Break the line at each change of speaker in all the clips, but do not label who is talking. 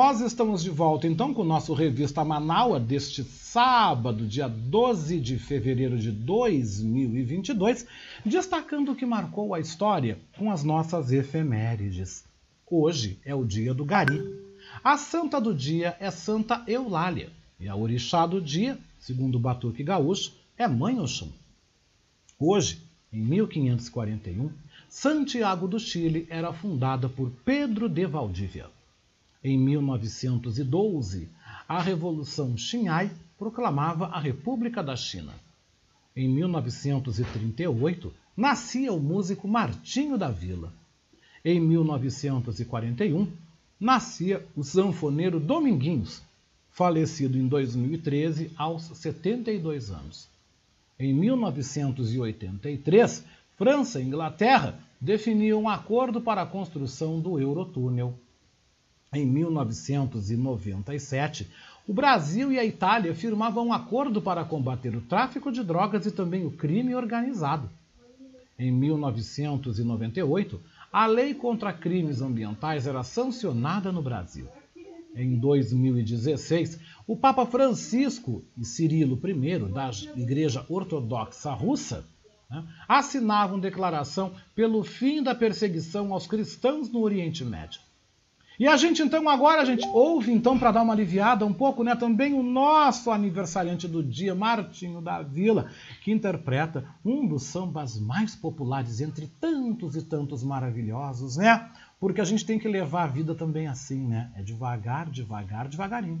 Nós estamos de volta então com o nosso Revista Manaua deste sábado, dia 12 de fevereiro de 2022, destacando o que marcou a história com as nossas efemérides. Hoje é o dia do Gari. A santa do dia é Santa Eulália e a orixá do dia, segundo o Batuque Gaúcho, é Mãe Oxum. Hoje, em 1541, Santiago do Chile era fundada por Pedro de Valdívia. Em 1912, a Revolução Xinhai proclamava a República da China. Em 1938, nascia o músico Martinho da Vila. Em 1941, nascia o sanfoneiro Dominguinhos, falecido em 2013 aos 72 anos. Em 1983, França e Inglaterra definiam um acordo para a construção do Eurotúnel. Em 1997, o Brasil e a Itália firmavam um acordo para combater o tráfico de drogas e também o crime organizado. Em 1998, a lei contra crimes ambientais era sancionada no Brasil. Em 2016, o Papa Francisco e Cirilo I, da Igreja Ortodoxa Russa, né, assinavam declaração pelo fim da perseguição aos cristãos no Oriente Médio. E a gente então agora a gente ouve então para dar uma aliviada um pouco, né, também o nosso aniversariante do dia, Martinho da Vila, que interpreta um dos sambas mais populares entre tantos e tantos maravilhosos, né? Porque a gente tem que levar a vida também assim, né? É devagar, devagar, devagarinho.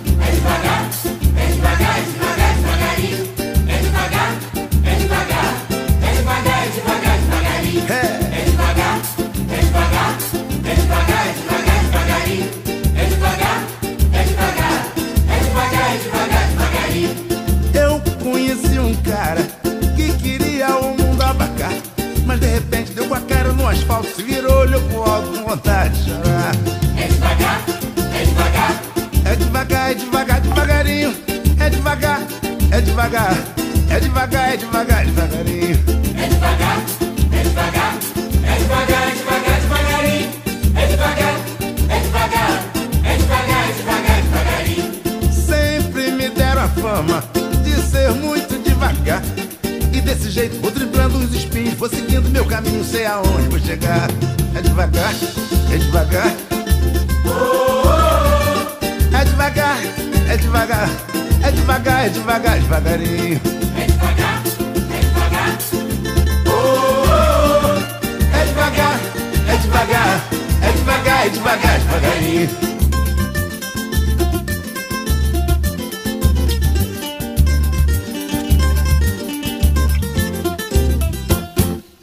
Asfalto, virou, olhou pro alto com vontade de chorar.
Devagar, é devagar.
É devagar, é devagar, devagarinho. É devagar, é devagar, é devagar, é devagar, devagarinho.
É devagar, é devagar, é devagar, é devagar, devagarinho.
Sempre me deram a fama de ser muito devagar. E desse jeito vou driblando os espinhos, vou seguindo meu caminho, sei aonde vou chegar. É devagar, é devagar. É devagar, é devagar, é devagar, é devagar, devagarinho.
É devagar, é devagar.
É devagar, é devagar, é devagar, é devagar, devagarinho.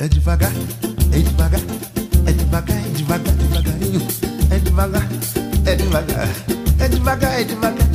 É devagar, é devagar, é devagar, é devagar, devagarinho. É devagar, é devagar, é devagar, é devagar,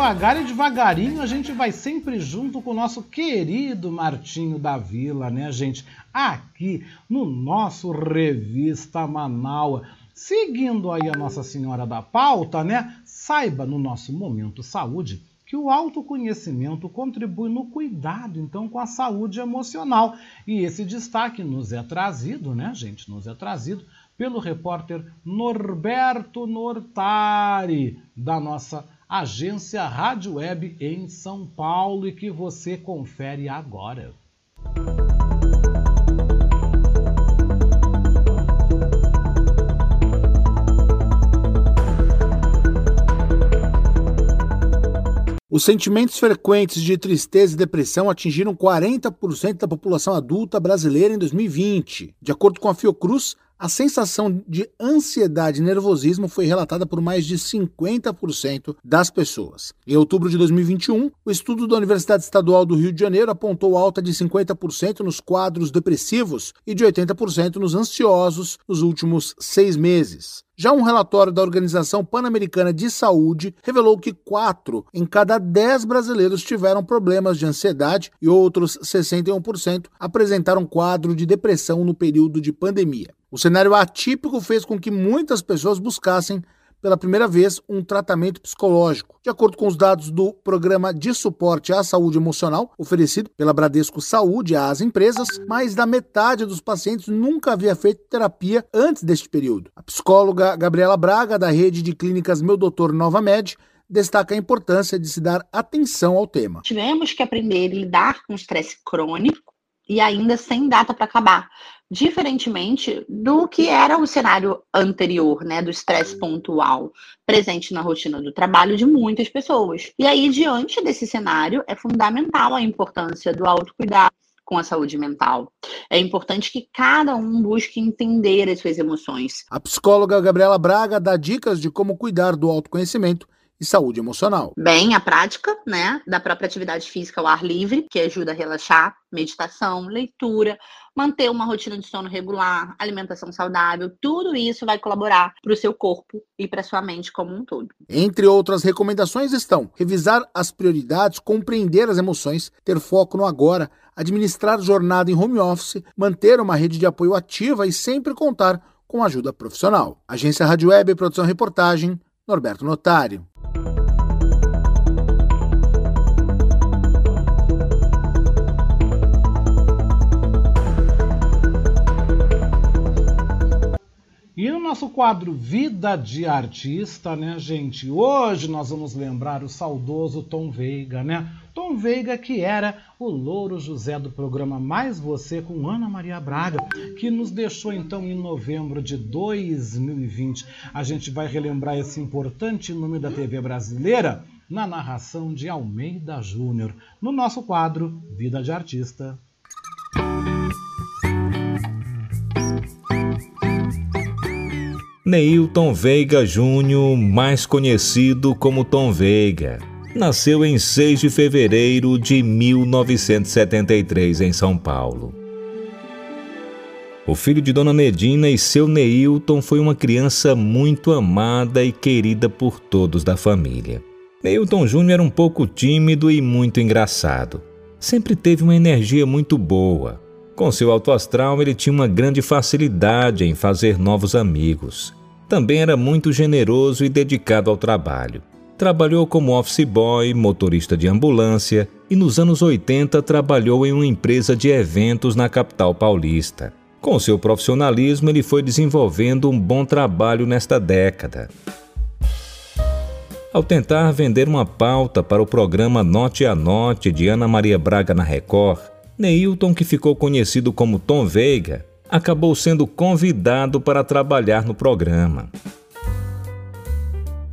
devagar,
e devagarinho a gente vai sempre junto com o nosso querido Martinho da Vila, né, gente? Aqui no nosso Revista Manaua. Seguindo aí a Nossa Senhora da Pauta, né? Saiba no nosso Momento Saúde que o autoconhecimento contribui no cuidado, então, com a saúde emocional. E esse destaque nos é trazido, né, gente? Nos é trazido pelo repórter Norberto Nortari, da nossa agência Rádio Web em São Paulo, e que você confere agora.
Os sentimentos frequentes de tristeza e depressão atingiram 40% da população adulta brasileira em 2020. De acordo com a Fiocruz, a sensação de ansiedade e nervosismo foi relatada por mais de 50% das pessoas. Em outubro de 2021, o estudo da Universidade Estadual do Rio de Janeiro apontou alta de 50% nos quadros depressivos e de 80% nos ansiosos nos últimos seis meses. Já um relatório da Organização Pan-Americana de Saúde revelou que 4 em cada 10 brasileiros tiveram problemas de ansiedade e outros 61% apresentaram quadro de depressão no período de pandemia. O cenário atípico fez com que muitas pessoas buscassem pela primeira vez um tratamento psicológico. De acordo com os dados do Programa de Suporte à Saúde Emocional, oferecido pela Bradesco Saúde às empresas, mais da metade dos pacientes nunca havia feito terapia antes deste período. A psicóloga Gabriela Braga, da rede de clínicas Meu Doutor Nova Med, destaca a importância de se dar atenção ao tema.
Tivemos que aprender a lidar com o estresse crônico e ainda sem data para acabar, diferentemente do que era o cenário anterior, né, do estresse pontual presente na rotina do trabalho de muitas pessoas. E aí, diante desse cenário, é fundamental a importância do autocuidado com a saúde mental. É importante que cada um busque entender as suas emoções.
A psicóloga Gabriela Braga dá dicas de como cuidar do autoconhecimento e saúde emocional.
Bem, a prática, né, da própria atividade física ao ar livre, que ajuda a relaxar, meditação, leitura, manter uma rotina de sono regular, alimentação saudável, tudo isso vai colaborar para o seu corpo e para sua mente como um todo.
Entre outras recomendações estão revisar as prioridades, compreender as emoções, ter foco no agora, administrar jornada em home office, manter uma rede de apoio ativa e sempre contar com ajuda profissional. Agência Rádio Web, produção reportagem, Norberto Notário.
Nosso quadro Vida de Artista, né, gente? Hoje nós vamos lembrar o saudoso Tom Veiga, né? Tom Veiga, que era o Louro José do programa Mais Você com Ana Maria Braga, que nos deixou então em novembro de 2020. A gente vai relembrar esse importante nome da TV brasileira na narração de Almeida Júnior, no nosso quadro Vida de Artista.
Neilton Veiga Júnior, mais conhecido como Tom Veiga, nasceu em 6 de fevereiro de 1973 em São Paulo. O filho de Dona Nedina e seu Neilton foi uma criança muito amada e querida por todos da família. Neilton Júnior era um pouco tímido e muito engraçado. Sempre teve uma energia muito boa. Com seu alto astral, ele tinha uma grande facilidade em fazer novos amigos. Também era muito generoso e dedicado ao trabalho. Trabalhou como office boy, motorista de ambulância e nos anos 80 trabalhou em uma empresa de eventos na capital paulista. Com seu profissionalismo, ele foi desenvolvendo um bom trabalho nesta década. Ao tentar vender uma pauta para o programa Note a Note de Ana Maria Braga na Record, Neilton, que ficou conhecido como Tom Veiga, acabou sendo convidado para trabalhar no programa.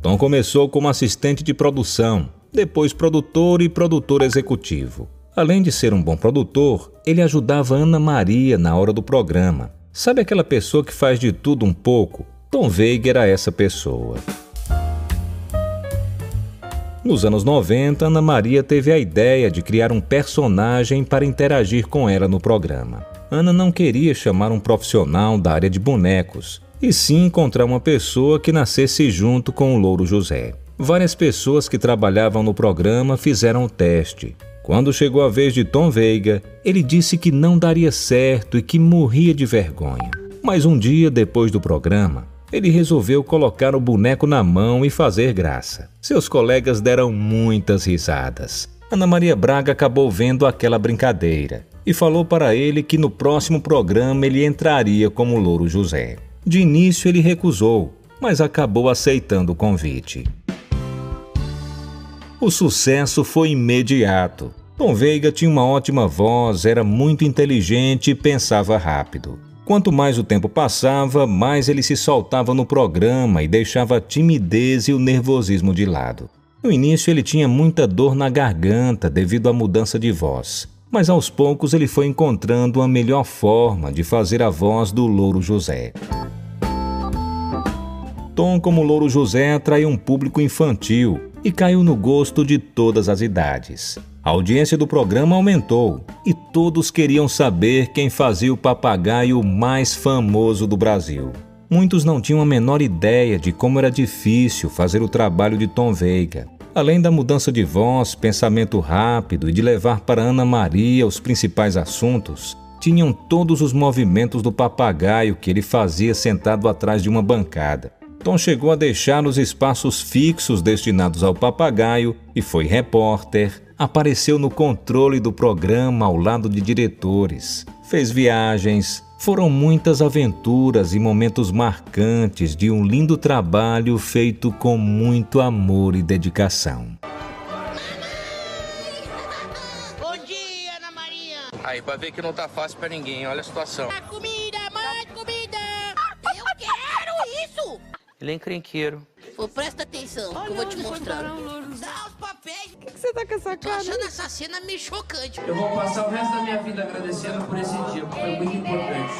Tom começou como assistente de produção, depois produtor e produtor executivo. Além de ser um bom produtor, ele ajudava Ana Maria na hora do programa. Sabe aquela pessoa que faz de tudo um pouco? Tom Veiga era essa pessoa. Nos anos 90, Ana Maria teve a ideia de criar um personagem para interagir com ela no programa. Ana não queria chamar um profissional da área de bonecos, e sim encontrar uma pessoa que nascesse junto com o Louro José. Várias pessoas que trabalhavam no programa fizeram o teste. Quando chegou a vez de Tom Veiga, ele disse que não daria certo e que morria de vergonha. Mas um dia depois do programa, ele resolveu colocar o boneco na mão e fazer graça. Seus colegas deram muitas risadas. Ana Maria Braga acabou vendo aquela brincadeira e falou para ele que no próximo programa ele entraria como Louro José. De início ele recusou, mas acabou aceitando o convite. O sucesso foi imediato. Tom Veiga tinha uma ótima voz, era muito inteligente e pensava rápido. Quanto mais o tempo passava, mais ele se soltava no programa e deixava a timidez e o nervosismo de lado. No início ele tinha muita dor na garganta devido à mudança de voz, mas aos poucos ele foi encontrando uma melhor forma de fazer a voz do Louro José. Tom, como Louro José, atraiu um público infantil e caiu no gosto de todas as idades. A audiência do programa aumentou e todos queriam saber quem fazia o papagaio mais famoso do Brasil. Muitos não tinham a menor ideia de como era difícil fazer o trabalho de Tom Veiga. Além da mudança de voz, pensamento rápido e de levar para Ana Maria os principais assuntos, tinham todos os movimentos do papagaio que ele fazia sentado atrás de uma bancada. Tom chegou a deixar os espaços fixos destinados ao papagaio e foi repórter, apareceu no controle do programa ao lado de diretores, fez viagens. Foram muitas aventuras e momentos marcantes de um lindo trabalho feito com muito amor e dedicação.
Bom dia, Ana Maria.
Aí, pra ver que não tá fácil pra ninguém, olha a situação.
A comida, mais comida. Eu quero isso.
Ele é encrenqueiro.
Pô, presta atenção que eu vou te mostrar. Dá os papéis.
Por que você tá com essa
Tô
cara?
achando essa cena meio chocante.
Eu vou passar o resto da minha vida agradecendo por esse dia, porque foi muito importante.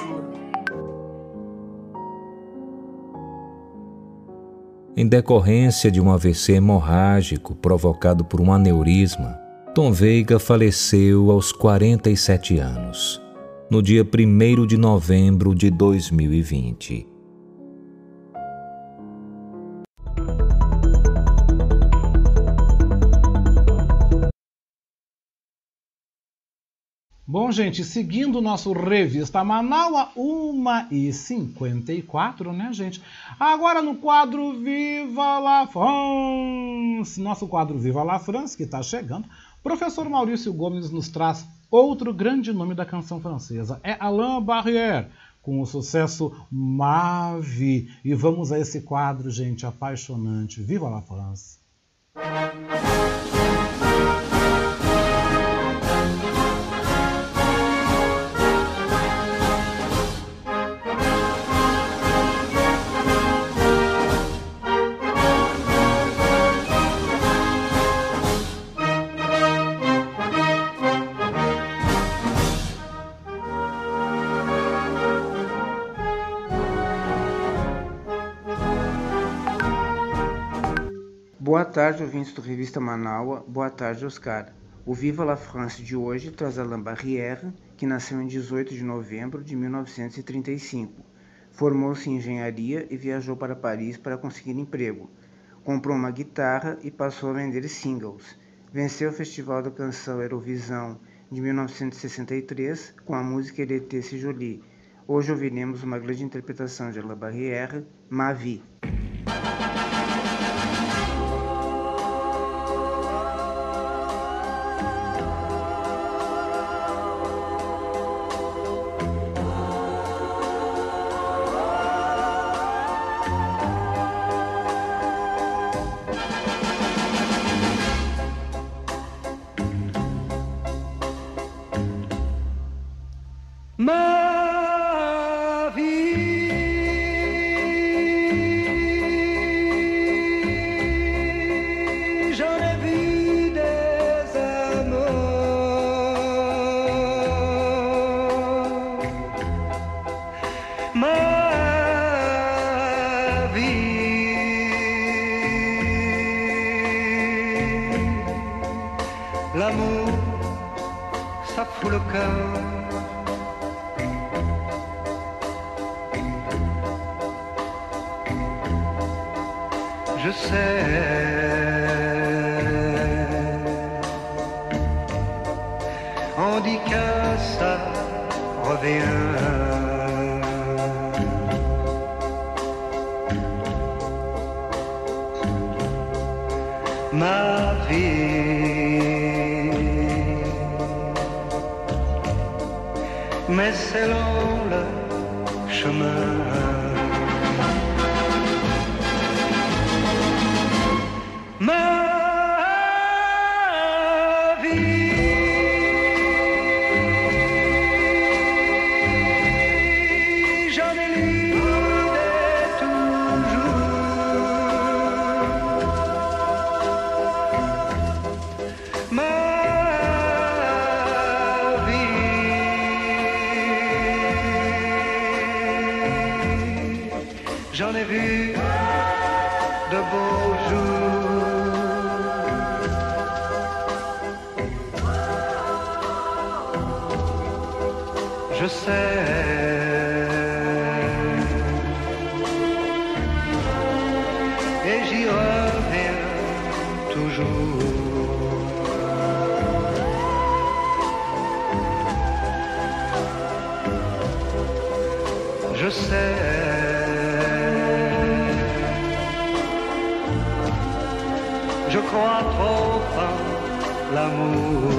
Em decorrência de um AVC hemorrágico provocado por um aneurisma, Tom Veiga faleceu aos 47 anos, no dia 1 de novembro de 2020.
Bom, gente, seguindo o nosso Revista Manaua, 1h54, né, gente? Agora no quadro Viva la France, nosso quadro Viva la France, que está chegando, professor Maurício Gomes nos traz outro grande nome da canção francesa, é Alain Barrière, com o sucesso Mave. E vamos a esse quadro, gente, apaixonante. Viva la France!
Boa tarde, ouvintes do Revista Manaua. Boa tarde, Oscar. O Viva la France de hoje traz Alain Barrière, que nasceu em 18 de novembro de 1935. Formou-se em engenharia e viajou para Paris para conseguir emprego. Comprou uma guitarra e passou a vender singles. Venceu o Festival da Canção Eurovisão de 1963 com a música était si jolie. Hoje ouviremos uma grande interpretação de Alain Barrière, Ma
Je crois trop en l'amour.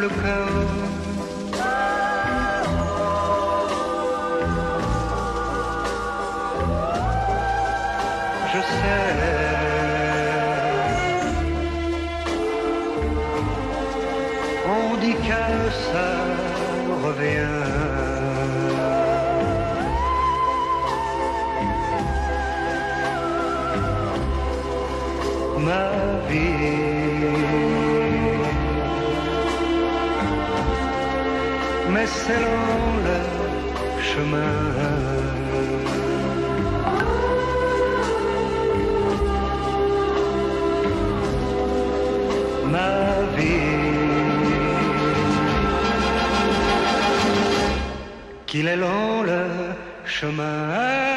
Look out! Long le chemin.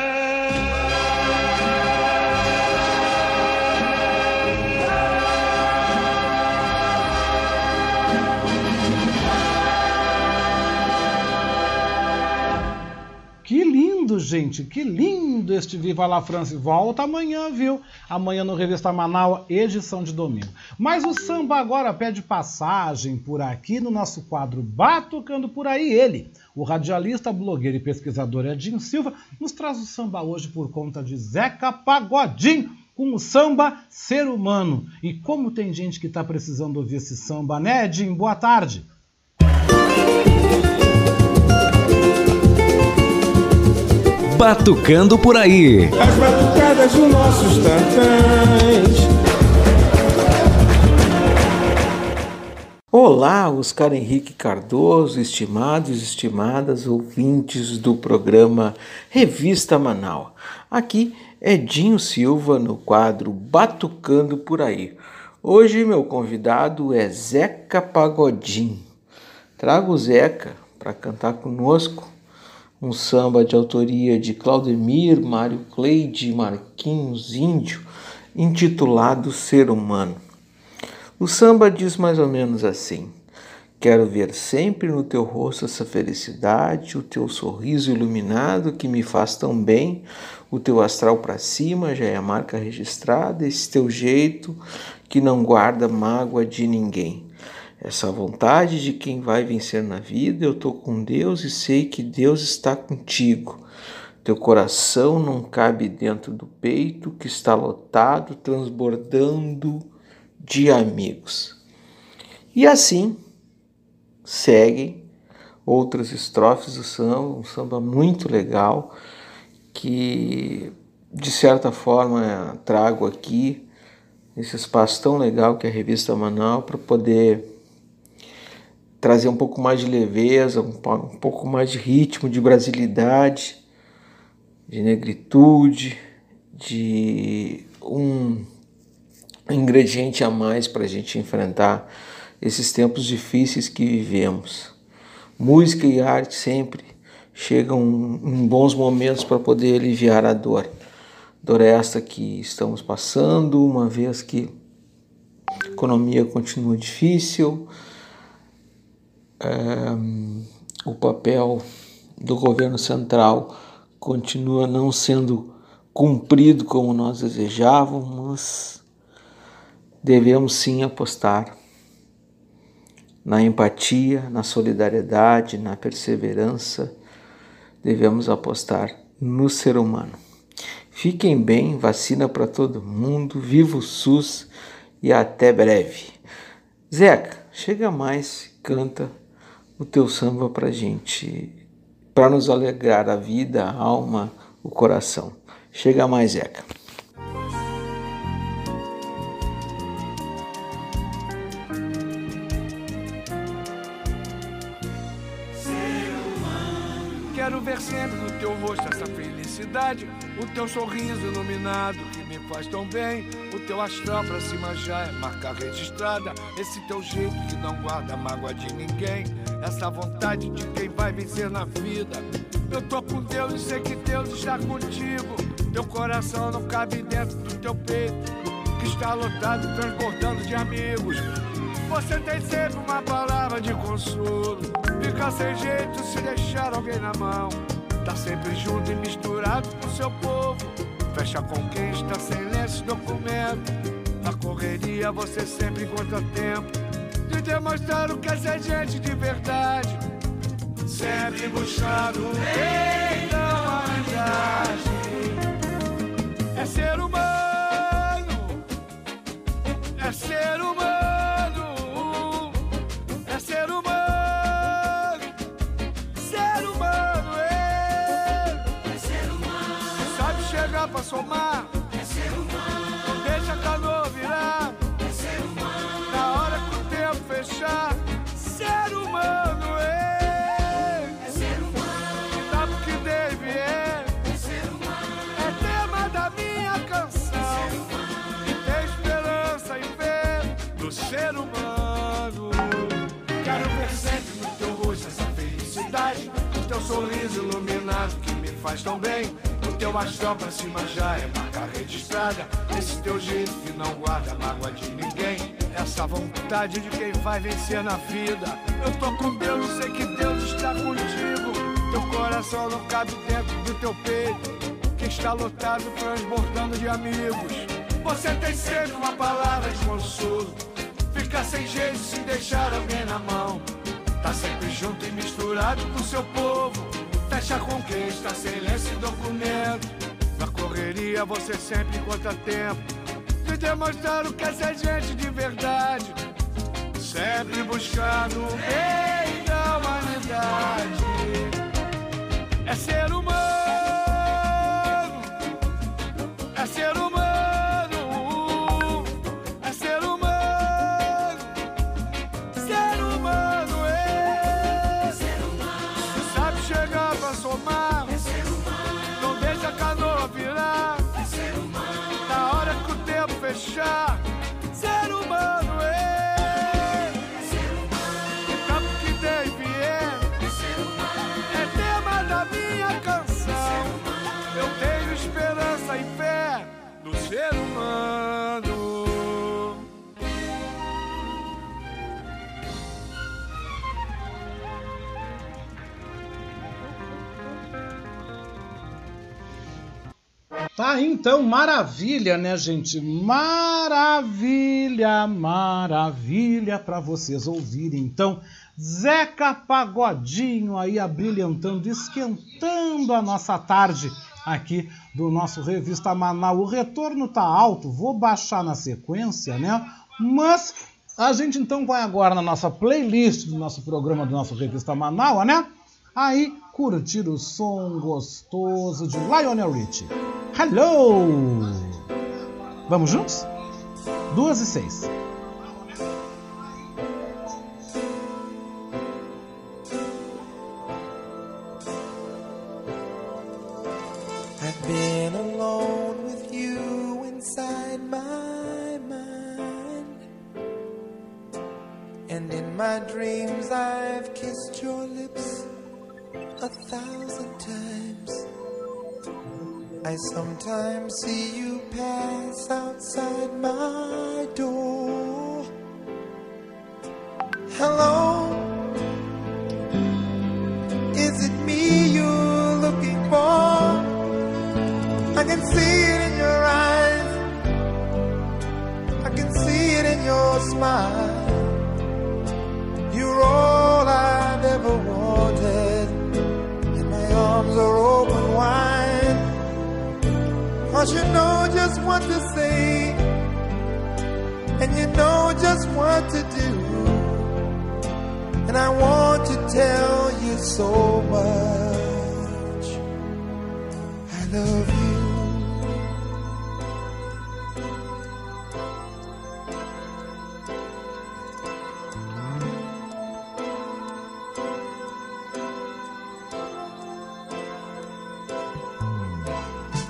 Que lindo, gente, que lindo este Viva la France. Volta amanhã, viu? Amanhã no Revista Manaus, edição de domingo. Mas o samba agora pede passagem por aqui no nosso quadro Batucando por aí. Ele, o radialista, blogueiro e pesquisador Edinho Silva, nos traz o samba hoje por conta de Zeca Pagodinho com o samba Ser Humano. E como tem gente que está precisando ouvir esse samba, né, Edinho? Boa tarde.
Batucando por aí.
As batucadas dos nossos tantãs.
Olá, Oscar Henrique Cardoso, estimados e estimadas ouvintes do programa Revista Manaus. Aqui é Dinho Silva no quadro Batucando por aí. Hoje meu convidado é Zeca Pagodinho. Trago o Zeca para cantar conosco um samba de autoria de Claudemir, Mário Cleide Marquinhos Índio, intitulado Ser Humano. O samba diz mais ou menos assim: Quero ver sempre no teu rosto essa felicidade, o teu sorriso iluminado que me faz tão bem, o teu astral para cima já é a marca registrada, esse teu jeito que não guarda mágoa de ninguém. Essa vontade de quem vai vencer na vida, eu tô com Deus e sei que Deus está contigo. Teu coração não cabe dentro do peito que está lotado, transbordando de amigos. E assim seguem outras estrofes do samba, um samba muito legal que de certa forma trago aqui nesse espaço tão legal que é a revista Manaus para poder trazer um pouco mais de leveza, um pouco mais de ritmo, de brasilidade, de negritude de um ingrediente a mais para a gente enfrentar esses tempos difíceis que vivemos. Música e arte sempre chegam em bons momentos para poder aliviar a dor. Dor esta que estamos passando, uma vez que a economia continua difícil, é, o papel do governo central continua não sendo cumprido como nós desejávamos, devemos sim apostar na empatia, na solidariedade, na perseverança, devemos apostar no ser humano. Fiquem bem, vacina para todo mundo, viva o SUS e até breve. Zeca, chega mais, canta o teu samba para gente, para nos alegrar a vida, a alma, o coração. Chega mais, Zeca.
Felicidade, o teu sorriso iluminado que me faz tão bem, o teu astral pra cima já é marca registrada, esse teu jeito que não guarda mágoa de ninguém, essa vontade de quem vai vencer na vida. Eu tô com Deus e sei que Deus está contigo. Teu coração não cabe dentro do teu peito, que está lotado, transbordando de amigos. Você tem sempre uma palavra de consolo. Fica sem jeito se deixar alguém na mão. Tá sempre junto e misturado com seu povo. Fecha quem está sem lenço documento. Na correria você sempre encontra tempo de demonstrar o que é ser gente de verdade. Sempre buscando bem da. É ser humano, é ser humano, somar, é ser humano. Não deixa a canoa virar, é ser humano. Na hora que o tempo fechar, ser humano, é, é ser humano. O que deve é, é ser humano. É tema da minha canção. E tem esperança e fé do ser humano. Quero ver sempre no teu rosto essa felicidade. O teu sorriso iluminado que me faz tão bem. Teu astral pra cima já é marca registrada. Esse teu jeito que não guarda mágoa de ninguém. Essa vontade de quem vai vencer na vida. Eu tô com Deus sei que Deus está contigo. Teu coração não cabe dentro do teu peito que está lotado, transbordando de amigos. Você tem sempre uma palavra de consolo. Fica sem jeito se deixar alguém na mão. Tá sempre junto e misturado com seu povo. Fecha está sem lenço e documento. Na correria você sempre encontra tempo de demonstrar o que é ser gente de verdade. Sempre buscando o bem da humanidade. É ser humano. É ser humano, ser humano.
Tá, então, maravilha, né, gente? Maravilha, maravilha para vocês ouvirem. Então, Zeca Pagodinho aí abrilhantando, esquentando a nossa tarde aqui do nosso Revista Manaus. O retorno tá alto, vou baixar na sequência, né? Mas a gente então vai agora na nossa playlist do nosso programa do nosso Revista Manaus, né? Aí curtir o som gostoso de Lionel Richie. Hello! Vamos juntos? Duas e seis.
Sometimes see you pass outside my love you.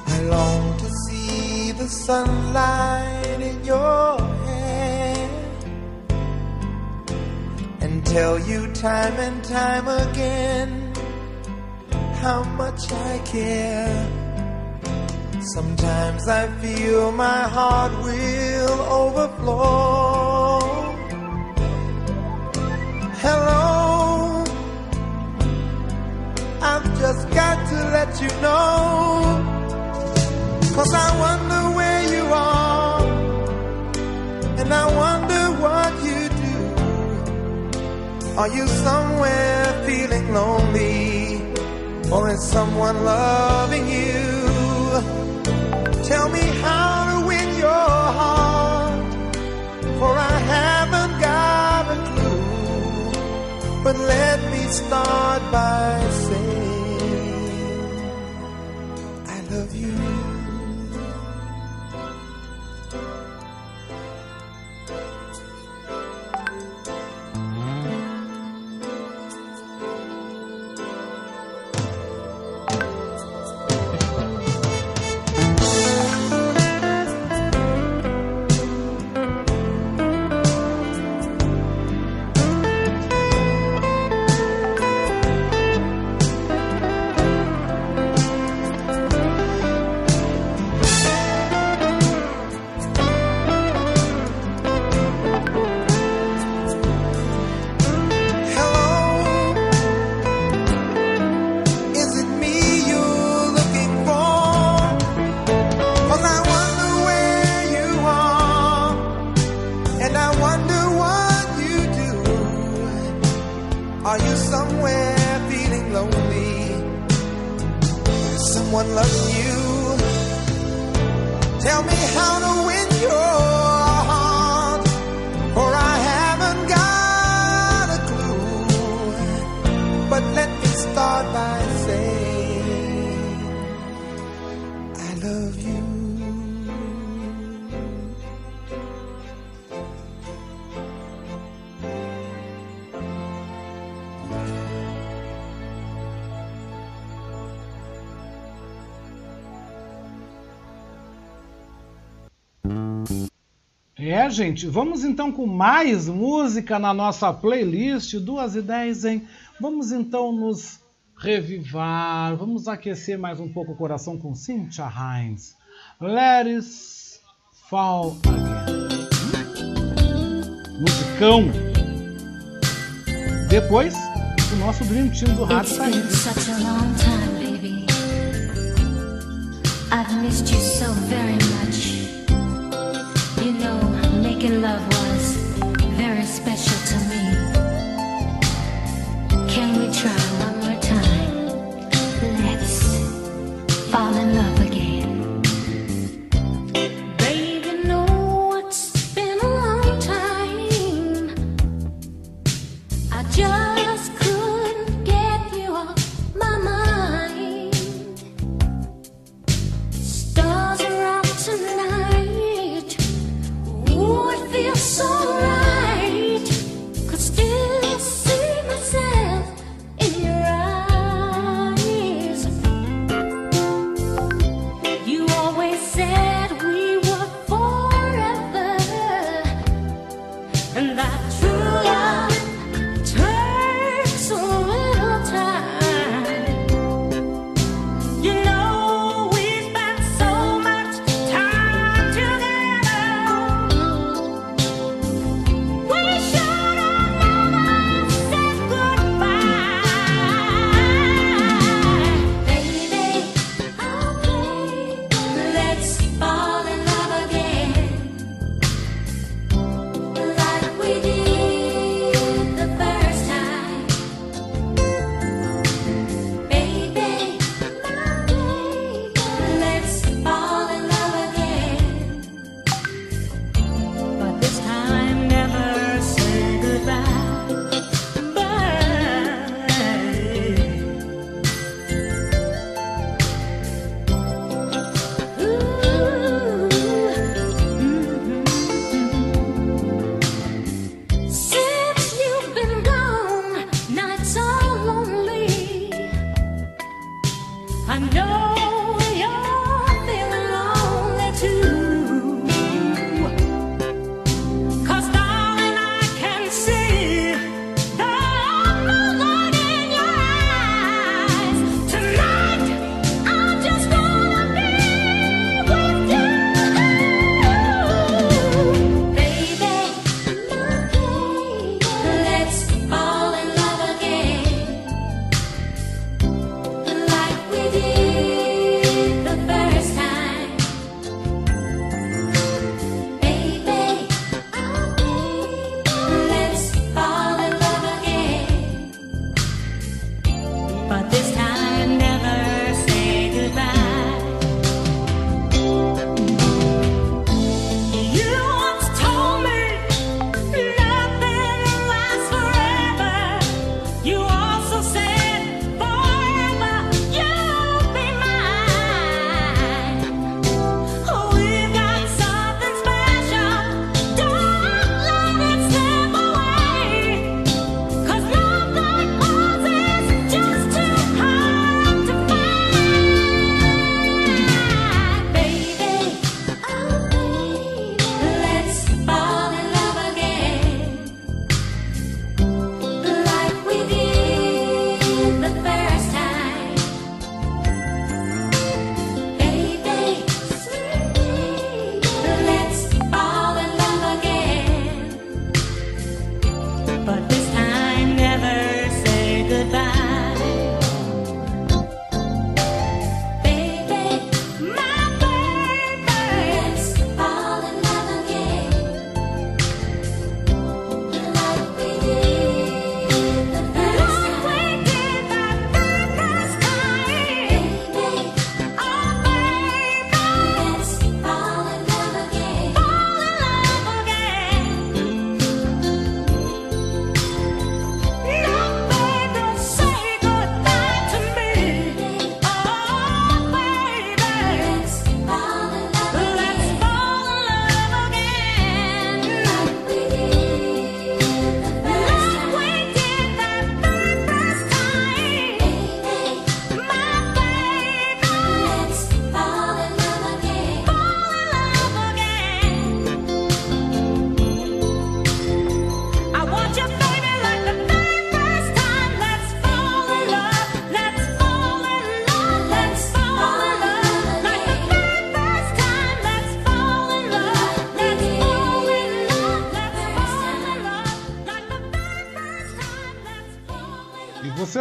I long to see the sunlight in your hair and tell you time and time again how much I care. Sometimes I feel my heart will overflow. Hello, I've just got to let you know. Cause I wonder where you are, and I wonder what you do. Are you somewhere feeling lonely, or is someone loving you? Start by
É, gente, vamos então com mais música na nossa playlist, duas e dez, hein? Vamos então nos revivar, vamos aquecer mais um pouco o coração com Cynthia Hines. Let it fall again. Musicão. Depois, o nosso Dream Team do rádio tá aí.
such a long time, baby. I've missed you so very much.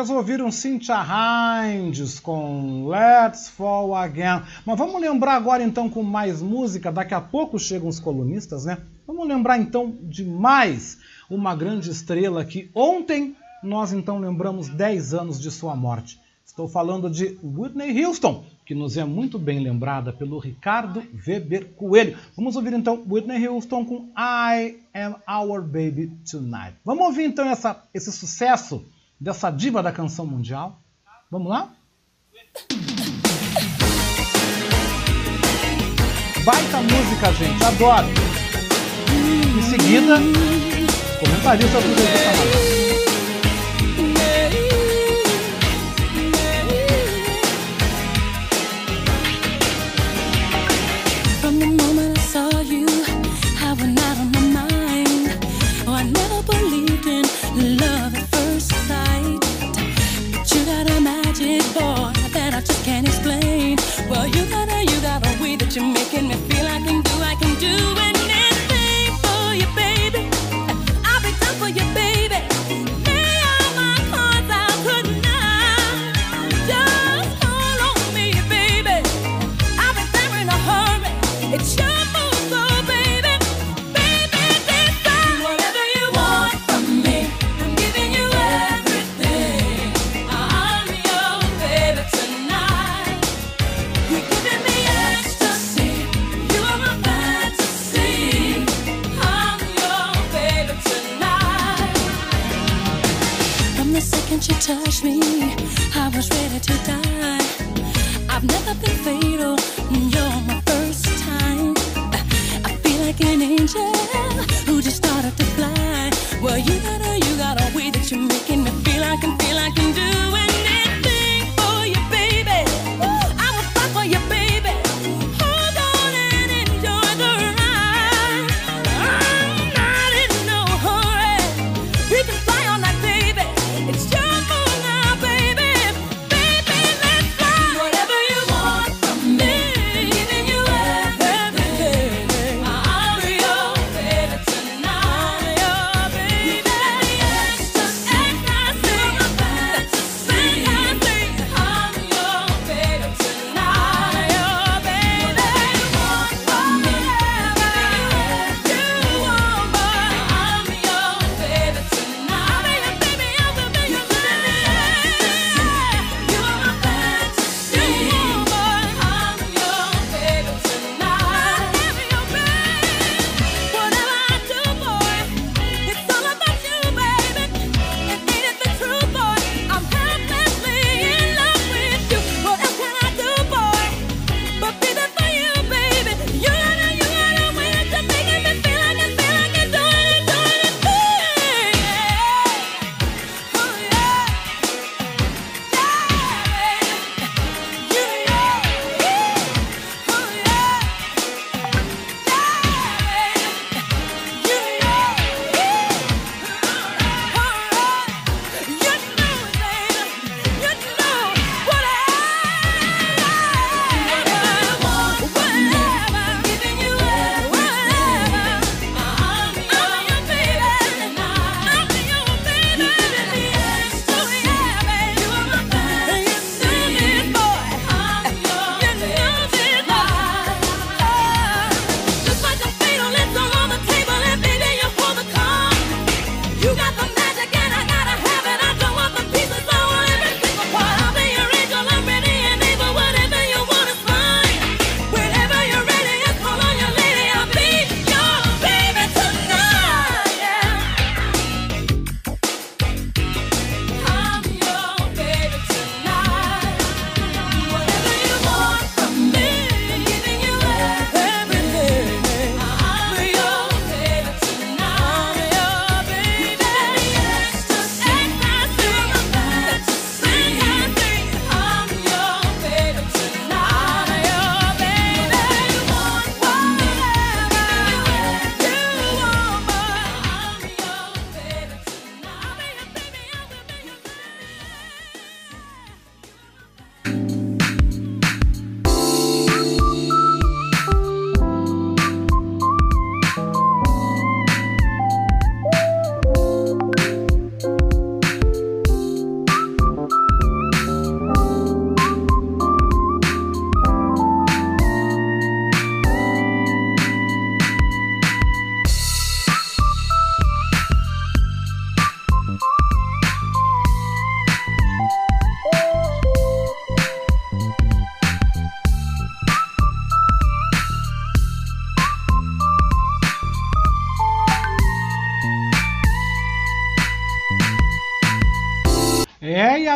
Vocês ouviram Cynthia Hinds com Let's Fall Again. Mas vamos lembrar agora então com mais música. Daqui a pouco chegam os colunistas, né? Vamos lembrar então de mais uma grande estrela que ontem nós então lembramos 10 anos de sua morte. Estou falando de Whitney Houston, que nos é muito bem lembrada pelo Ricardo Weber Coelho. Vamos ouvir então Whitney Houston com I Am Our Baby Tonight. Vamos ouvir então essa, esse sucesso dessa diva da canção mundial. Vamos lá? Baita música, gente, adoro. Em seguida, comentarista do
Deus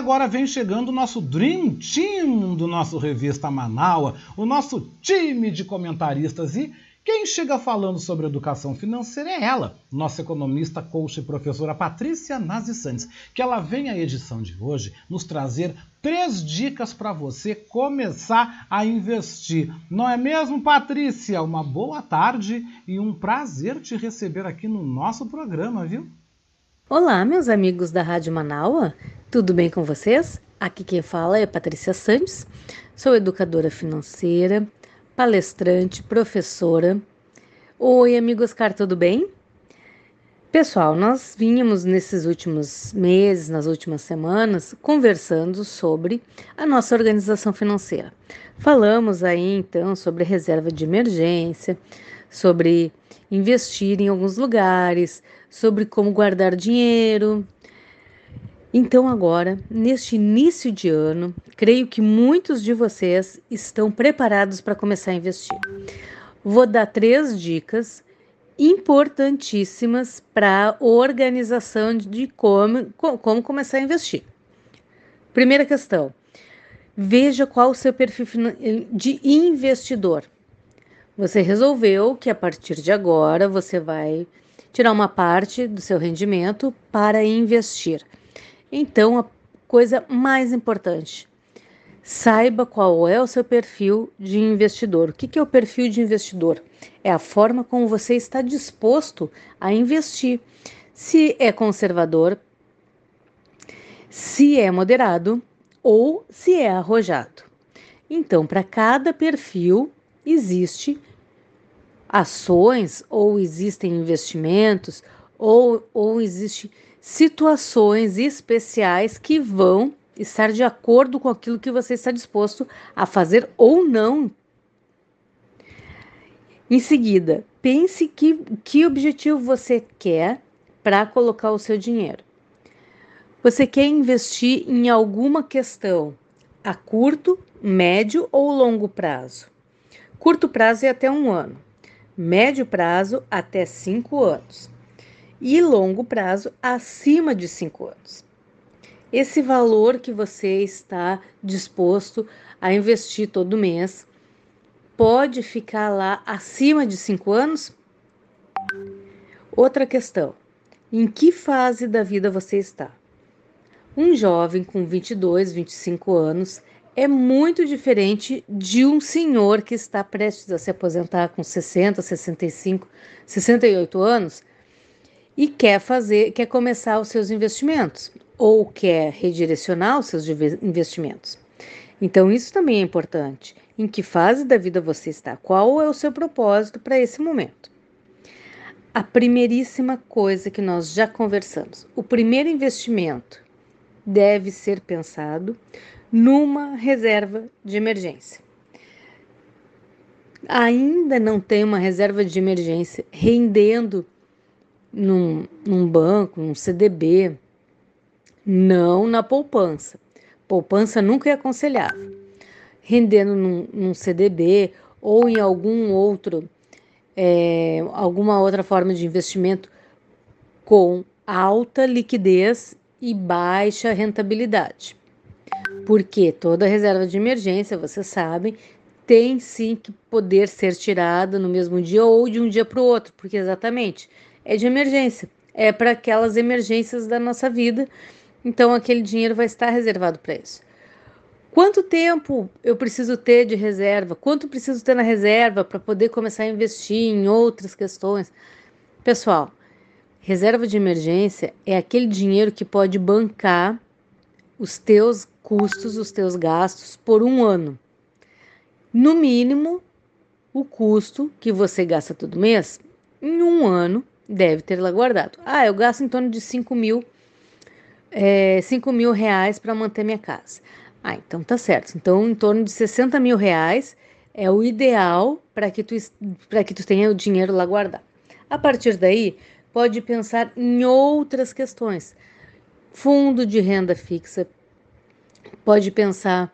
agora vem chegando o nosso Dream Team do nosso Revista Manaua, o nosso time de comentaristas e quem chega falando sobre educação financeira é ela, nossa economista, coach e professora Patrícia Nazi Santos, que ela vem à edição de hoje nos trazer três dicas para você começar a investir. Não é mesmo, Patrícia? Uma boa tarde e um prazer te receber aqui no nosso programa, viu?
Olá, meus amigos da Rádio Manaua, tudo bem com vocês? Aqui quem fala é Patrícia Santos, sou educadora financeira, palestrante, professora. Oi, amigo Oscar, tudo bem? Pessoal, nós vínhamos nesses últimos meses, nas últimas semanas, conversando sobre a nossa organização financeira. Falamos aí então sobre reserva de emergência, sobre investir em alguns lugares, sobre como guardar dinheiro, então, agora, neste início de ano, creio que muitos de vocês estão preparados para começar a investir. Vou dar três dicas importantíssimas para organização de como, como começar a investir. Primeira questão: veja qual o seu perfil de investidor. Você resolveu que a partir de agora você vai tirar uma parte do seu rendimento para investir. Então, a coisa mais importante, saiba qual é o seu perfil de investidor. O que é o perfil de investidor? É a forma como você está disposto a investir. Se é conservador, se é moderado ou se é arrojado. Então, para cada perfil existe ações ou existem investimentos ou, ou existe situações especiais que vão estar de acordo com aquilo que você está disposto a fazer ou não. Em seguida, pense que, que objetivo você quer para colocar o seu dinheiro. Você quer investir em alguma questão a curto, médio ou longo prazo? Curto prazo é até um ano, médio prazo até cinco anos e longo prazo acima de 5 anos. Esse valor que você está disposto a investir todo mês pode ficar lá acima de 5 anos? Outra questão: em que fase da vida você está? Um jovem com 22, 25 anos é muito diferente de um senhor que está prestes a se aposentar com 60, 65, 68 anos e quer fazer, quer começar os seus investimentos ou quer redirecionar os seus investimentos. Então isso também é importante. Em que fase da vida você está? Qual é o seu propósito para esse momento? A primeiríssima coisa que nós já conversamos, o primeiro investimento deve ser pensado numa reserva de emergência. Ainda não tem uma reserva de emergência rendendo num, num banco, num CDB, não na poupança. Poupança nunca é aconselhável. Rendendo num, num CDB ou em algum outro, é, alguma outra forma de investimento com alta liquidez e baixa rentabilidade. Porque toda reserva de emergência, vocês sabem, tem sim que poder ser tirada no mesmo dia ou de um dia para o outro, porque exatamente é de emergência, é para aquelas emergências da nossa vida. Então aquele dinheiro vai estar reservado para isso. Quanto tempo eu preciso ter de reserva? Quanto preciso ter na reserva para poder começar a investir em outras questões? Pessoal, reserva de emergência é aquele dinheiro que pode bancar os teus custos, os teus gastos por um ano. No mínimo, o custo que você gasta todo mês, em um ano, deve ter lá guardado. Ah, eu gasto em torno de 5 mil, é, 5 mil reais para manter minha casa. Ah, então tá certo. Então, em torno de 60 mil reais é o ideal para que, tu, que tu tenha o dinheiro lá guardado. A partir daí, pode pensar em outras questões. Fundo de renda fixa, pode pensar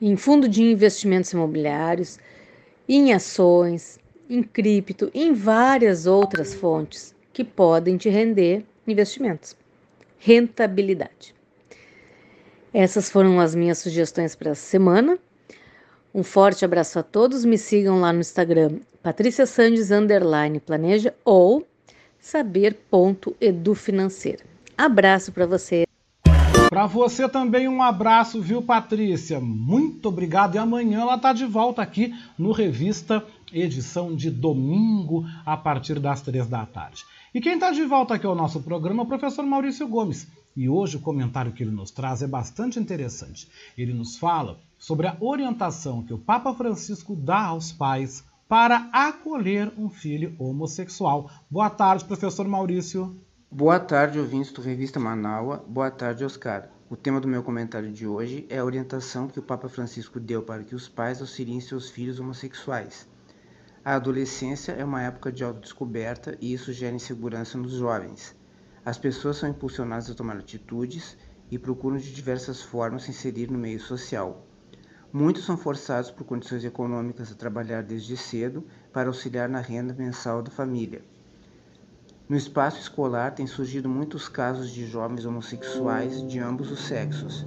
em fundo de investimentos imobiliários, em ações, em cripto, em várias outras fontes que podem te render investimentos. Rentabilidade. Essas foram as minhas sugestões para essa semana. Um forte abraço a todos. Me sigam lá no Instagram, Patrícia Sandes underline planeja ou saber.edufinanceira. Abraço para você.
Para você também um abraço, viu, Patrícia? Muito obrigado. E amanhã ela tá de volta aqui no Revista, edição de domingo, a partir das três da tarde. E quem está de volta aqui ao nosso programa é o professor Maurício Gomes. E hoje o comentário que ele nos traz é bastante interessante. Ele nos fala sobre a orientação que o Papa Francisco dá aos pais para acolher um filho homossexual. Boa tarde, professor Maurício.
Boa tarde, ouvintes do Revista Manaua. Boa tarde, Oscar. O tema do meu comentário de hoje é a orientação que o Papa Francisco deu para que os pais auxiliem seus filhos homossexuais. A adolescência é uma época de autodescoberta e isso gera insegurança nos jovens. As pessoas são impulsionadas a tomar atitudes e procuram de diversas formas se inserir no meio social. Muitos são forçados por condições econômicas a trabalhar desde cedo para auxiliar na renda mensal da família. No espaço escolar têm surgido muitos casos de jovens homossexuais de ambos os sexos.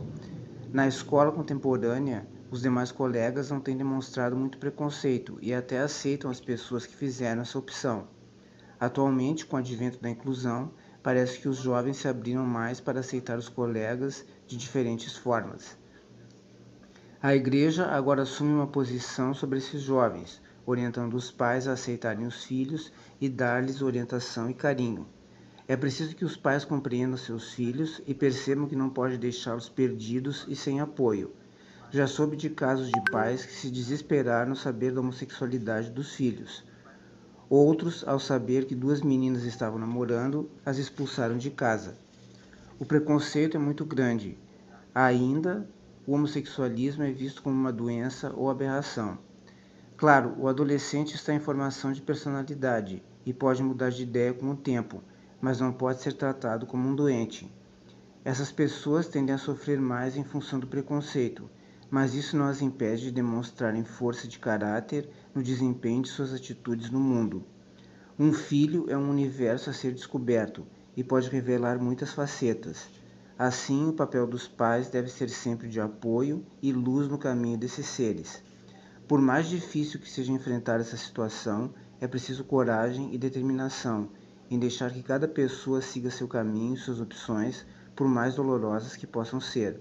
Na escola contemporânea, os demais colegas não têm demonstrado muito preconceito e até aceitam as pessoas que fizeram essa opção. Atualmente, com o advento da inclusão, parece que os jovens se abriram mais para aceitar os colegas de diferentes formas. A igreja agora assume uma posição sobre esses jovens, orientando os pais a aceitarem os filhos e dar-lhes orientação e carinho. É preciso que os pais compreendam seus filhos e percebam que não pode deixá-los perdidos e sem apoio. Já soube de casos de pais que se desesperaram ao saber da homossexualidade dos filhos. Outros, ao saber que duas meninas estavam namorando, as expulsaram de casa. O preconceito é muito grande. Ainda, o homossexualismo é visto como uma doença ou aberração. Claro, o adolescente está em formação de personalidade e pode mudar de ideia com o tempo, mas não pode ser tratado como um doente. Essas pessoas tendem a sofrer mais em função do preconceito, mas isso não as impede de demonstrarem força de caráter no desempenho de suas atitudes no mundo. Um filho é um universo a ser descoberto e pode revelar muitas facetas. Assim, o papel dos pais deve ser sempre de apoio e luz no caminho desses seres. Por mais difícil que seja enfrentar essa situação, é preciso coragem e determinação em deixar que cada pessoa siga seu caminho e suas opções, por mais dolorosas que possam ser.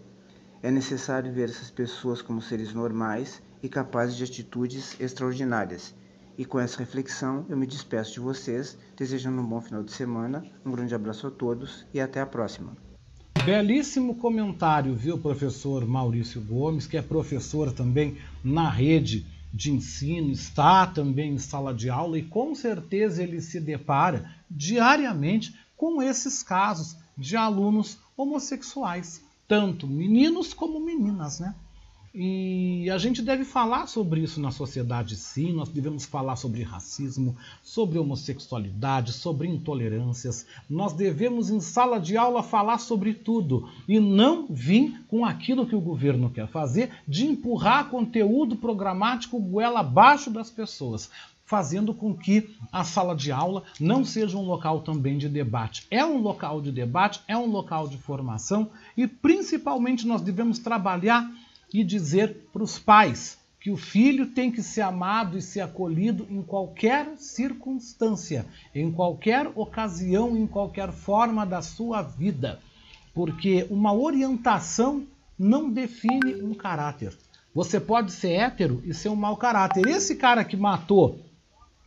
É necessário ver essas pessoas como seres normais e capazes de atitudes extraordinárias. E com essa reflexão, eu me despeço de vocês, desejando um bom final de semana, um grande abraço a todos e até a próxima.
Belíssimo comentário, viu, professor Maurício Gomes, que é professor também na rede de ensino, está também em sala de aula e com certeza ele se depara diariamente com esses casos de alunos homossexuais tanto meninos como meninas, né? E a gente deve falar sobre isso na sociedade, sim. Nós devemos falar sobre racismo, sobre homossexualidade, sobre intolerâncias. Nós devemos, em sala de aula, falar sobre tudo e não vir com aquilo que o governo quer fazer de empurrar conteúdo programático goela abaixo das pessoas fazendo com que a sala de aula não seja um local também de debate. É um local de debate, é um local de formação e principalmente nós devemos trabalhar e dizer para os pais que o filho tem que ser amado e ser acolhido em qualquer circunstância, em qualquer ocasião, em qualquer forma da sua vida. Porque uma orientação não define um caráter. Você pode ser hétero e ser um mau caráter. Esse cara que matou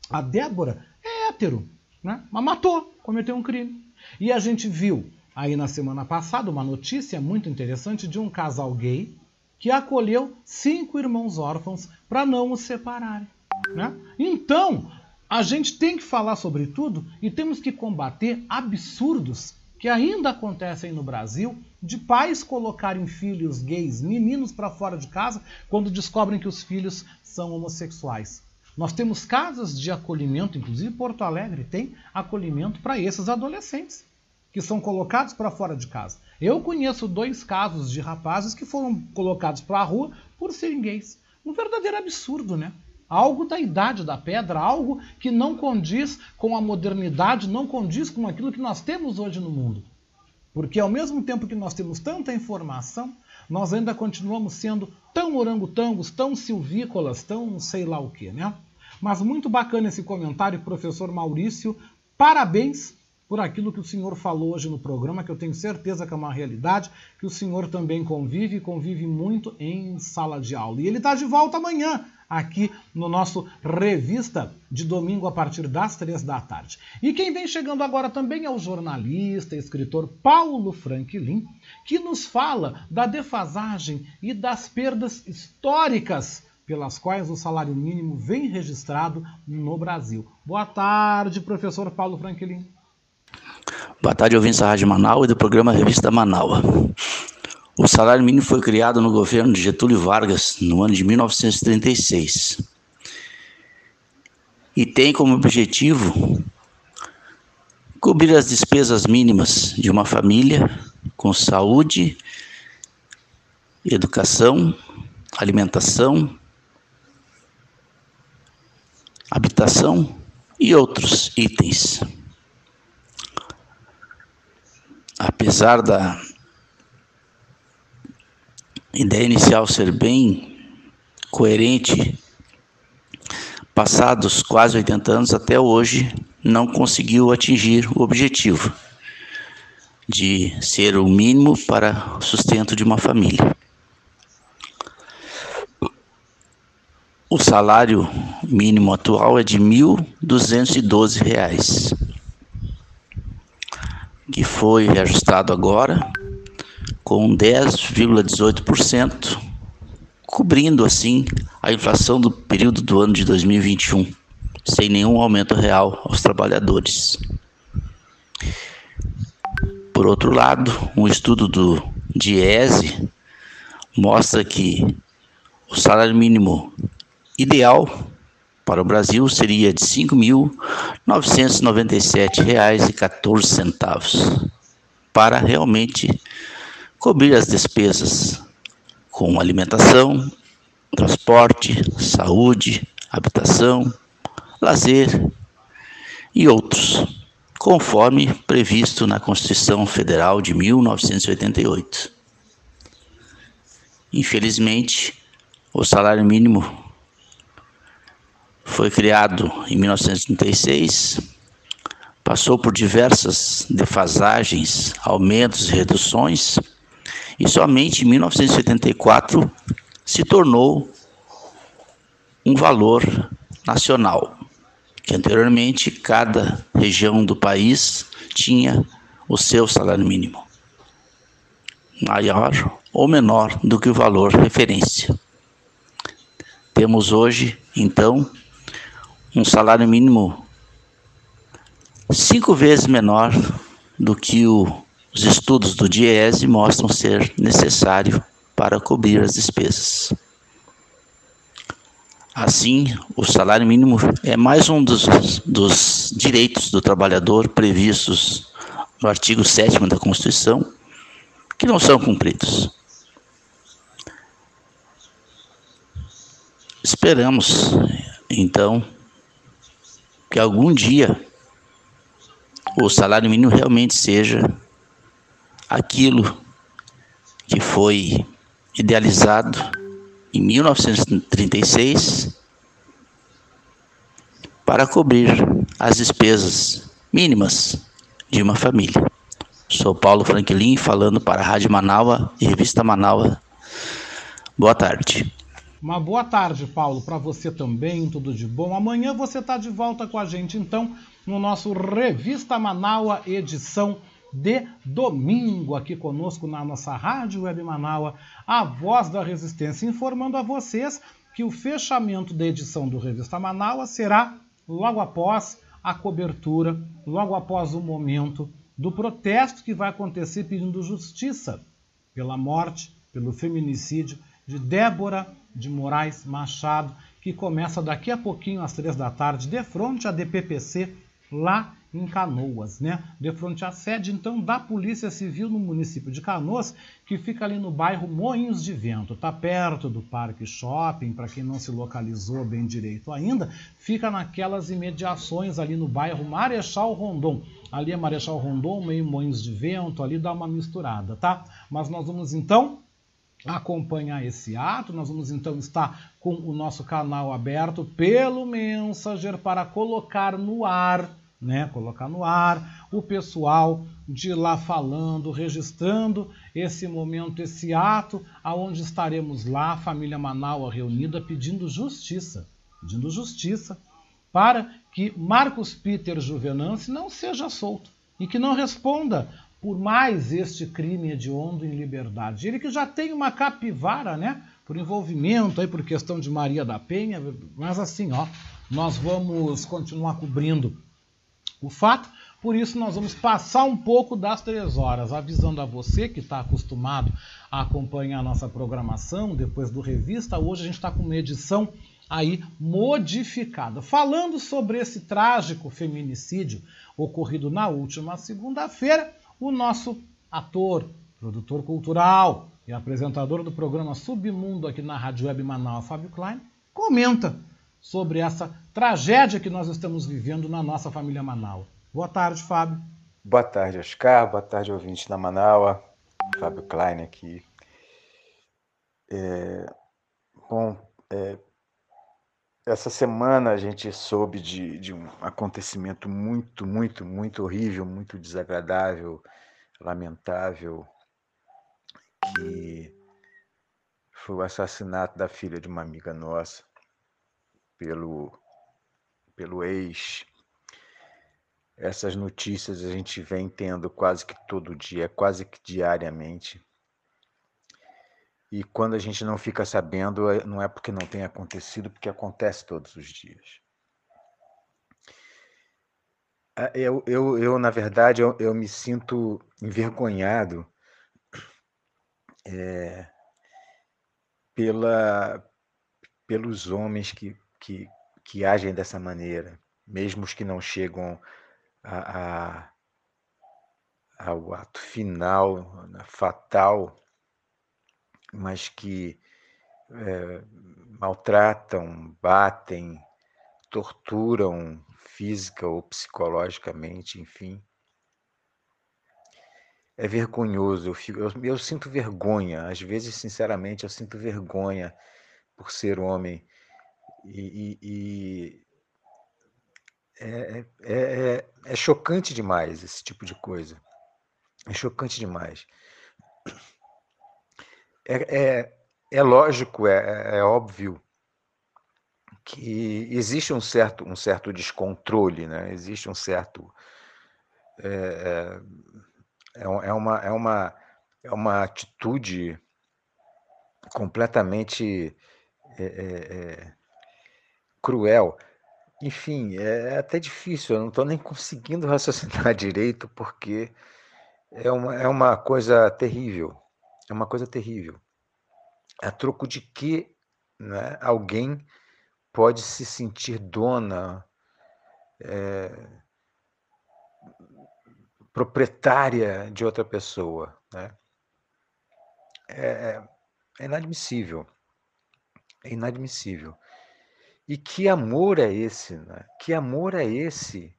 a Débora é hétero, né? mas matou, cometeu um crime. E a gente viu aí na semana passada uma notícia muito interessante de um casal gay que acolheu cinco irmãos órfãos para não os separarem. Né? Então, a gente tem que falar sobre tudo e temos que combater absurdos que ainda acontecem no Brasil de pais colocarem filhos gays, meninos para fora de casa, quando descobrem que os filhos são homossexuais. Nós temos casas de acolhimento, inclusive Porto Alegre tem acolhimento para esses adolescentes que são colocados para fora de casa. Eu conheço dois casos de rapazes que foram colocados para a rua por serem gays. Um verdadeiro absurdo, né? Algo da idade da pedra, algo que não condiz com a modernidade, não condiz com aquilo que nós temos hoje no mundo. Porque ao mesmo tempo que nós temos tanta informação, nós ainda continuamos sendo tão orangotangos, tão silvícolas, tão sei lá o que, né? Mas muito bacana esse comentário, professor Maurício. Parabéns por aquilo que o senhor falou hoje no programa, que eu tenho certeza que é uma realidade, que o senhor também convive e convive muito em sala de aula. E ele está de volta amanhã, aqui no nosso Revista de domingo a partir das três da tarde. E quem vem chegando agora também é o jornalista e escritor Paulo Franklin, que nos fala da defasagem e das perdas históricas pelas quais o salário mínimo vem registrado no Brasil. Boa tarde, professor Paulo Franklin.
Boa tarde, ouvintes da Rádio Manaus e do programa Revista Manaus. O salário mínimo foi criado no governo de Getúlio Vargas no ano de 1936 e tem como objetivo cobrir as despesas mínimas de uma família com saúde, educação, alimentação, habitação e outros itens. Apesar da ideia inicial ser bem coerente, passados quase 80 anos até hoje, não conseguiu atingir o objetivo de ser o mínimo para o sustento de uma família. O salário mínimo atual é de R$ 1.212 que foi reajustado agora com 10,18%, cobrindo assim a inflação do período do ano de 2021, sem nenhum aumento real aos trabalhadores. Por outro lado, um estudo do DIESE mostra que o salário mínimo ideal para o Brasil seria de R$ 5.997,14 para realmente cobrir as despesas com alimentação, transporte, saúde, habitação, lazer e outros, conforme previsto na Constituição Federal de 1988. Infelizmente, o salário mínimo foi criado em 1936, passou por diversas defasagens, aumentos e reduções, e somente em 1984 se tornou um valor nacional, que anteriormente cada região do país tinha o seu salário mínimo, maior ou menor do que o valor referência. Temos hoje, então, um salário mínimo cinco vezes menor do que o, os estudos do DIEESE mostram ser necessário para cobrir as despesas. Assim, o salário mínimo é mais um dos, dos direitos do trabalhador previstos no artigo 7 da Constituição, que não são cumpridos. Esperamos, então, que algum dia o salário mínimo realmente seja aquilo que foi idealizado em 1936 para cobrir as despesas mínimas de uma família. Sou Paulo Franklin falando para a Rádio Manaua e Revista Manaua. Boa tarde.
Uma boa tarde, Paulo, para você também, tudo de bom. Amanhã você está de volta com a gente, então, no nosso Revista Manaua, edição de domingo, aqui conosco na nossa Rádio Web Manaua, a voz da resistência, informando a vocês que o fechamento da edição do Revista Manaua será logo após a cobertura, logo após o momento do protesto que vai acontecer pedindo justiça pela morte, pelo feminicídio de Débora de Moraes Machado, que começa daqui a pouquinho às três da tarde, de frente à DPPC, lá em Canoas, né? De frente à sede, então, da Polícia Civil no município de Canoas, que fica ali no bairro Moinhos de Vento. Tá perto do Parque Shopping, para quem não se localizou bem direito ainda, fica naquelas imediações ali no bairro Marechal Rondon. Ali é Marechal Rondon, meio Moinhos de Vento, ali dá uma misturada, tá? Mas nós vamos então acompanhar esse ato. Nós vamos então estar com o nosso canal aberto pelo Messenger para colocar no ar, né? Colocar no ar o pessoal de lá falando, registrando esse momento, esse ato, aonde estaremos lá, família Manaus reunida, pedindo justiça, pedindo justiça para que Marcos Peter Juvenance não seja solto e que não responda por mais este crime hediondo em liberdade. Ele que já tem uma capivara, né? Por envolvimento aí, por questão de Maria da Penha, mas assim, ó, nós vamos continuar cobrindo o fato, por isso nós vamos passar um pouco das três horas, avisando a você que está acostumado a acompanhar a nossa programação depois do revista. Hoje a gente está com uma edição aí modificada, falando sobre esse trágico feminicídio ocorrido na última segunda-feira o nosso ator, produtor cultural e apresentador do programa Submundo aqui na Rádio Web Manaus, Fábio Klein, comenta sobre essa tragédia que nós estamos vivendo na nossa família Manaus. Boa tarde, Fábio.
Boa tarde, Oscar. Boa tarde, ouvintes da Manaus. Fábio Klein aqui. É... Bom, é... essa semana a gente soube de, de um acontecimento muito, muito, muito horrível, muito desagradável, lamentável, que foi o assassinato da filha de uma amiga nossa pelo, pelo ex. Essas notícias a gente vem tendo quase que todo dia, quase que diariamente. E quando a gente não fica sabendo, é, não é porque não tem acontecido, porque acontece todos os dias. Eu, eu, eu na verdade, eu, eu me sinto envergonhado é, pela, pelos homens que, que, que agem dessa maneira, mesmo os que não chegam a, a, ao ato final, fatal, mas que é, maltratam, batem, torturam física ou psicologicamente, enfim. É vergonhoso, eu, fico, eu, eu sinto vergonha, às vezes, sinceramente, eu sinto vergonha por ser homem. E, e, e é, é, é, é, chocante demais esse tipo de coisa. É chocante demais. É, é, é lógico, é, é óbvio que existe um certo, um certo descontrole, né? existe um certo. É, é, é, uma, é, uma, é uma atitude completamente é, é, cruel. Enfim, é até difícil, eu não estou nem conseguindo raciocinar direito, porque é uma, é uma coisa terrível. É uma coisa terrível. A troco de que né, alguém pode se sentir dona, é, proprietária de outra pessoa. Né? É, é inadmissível. É inadmissível. E que amor é esse? Né? Que amor é esse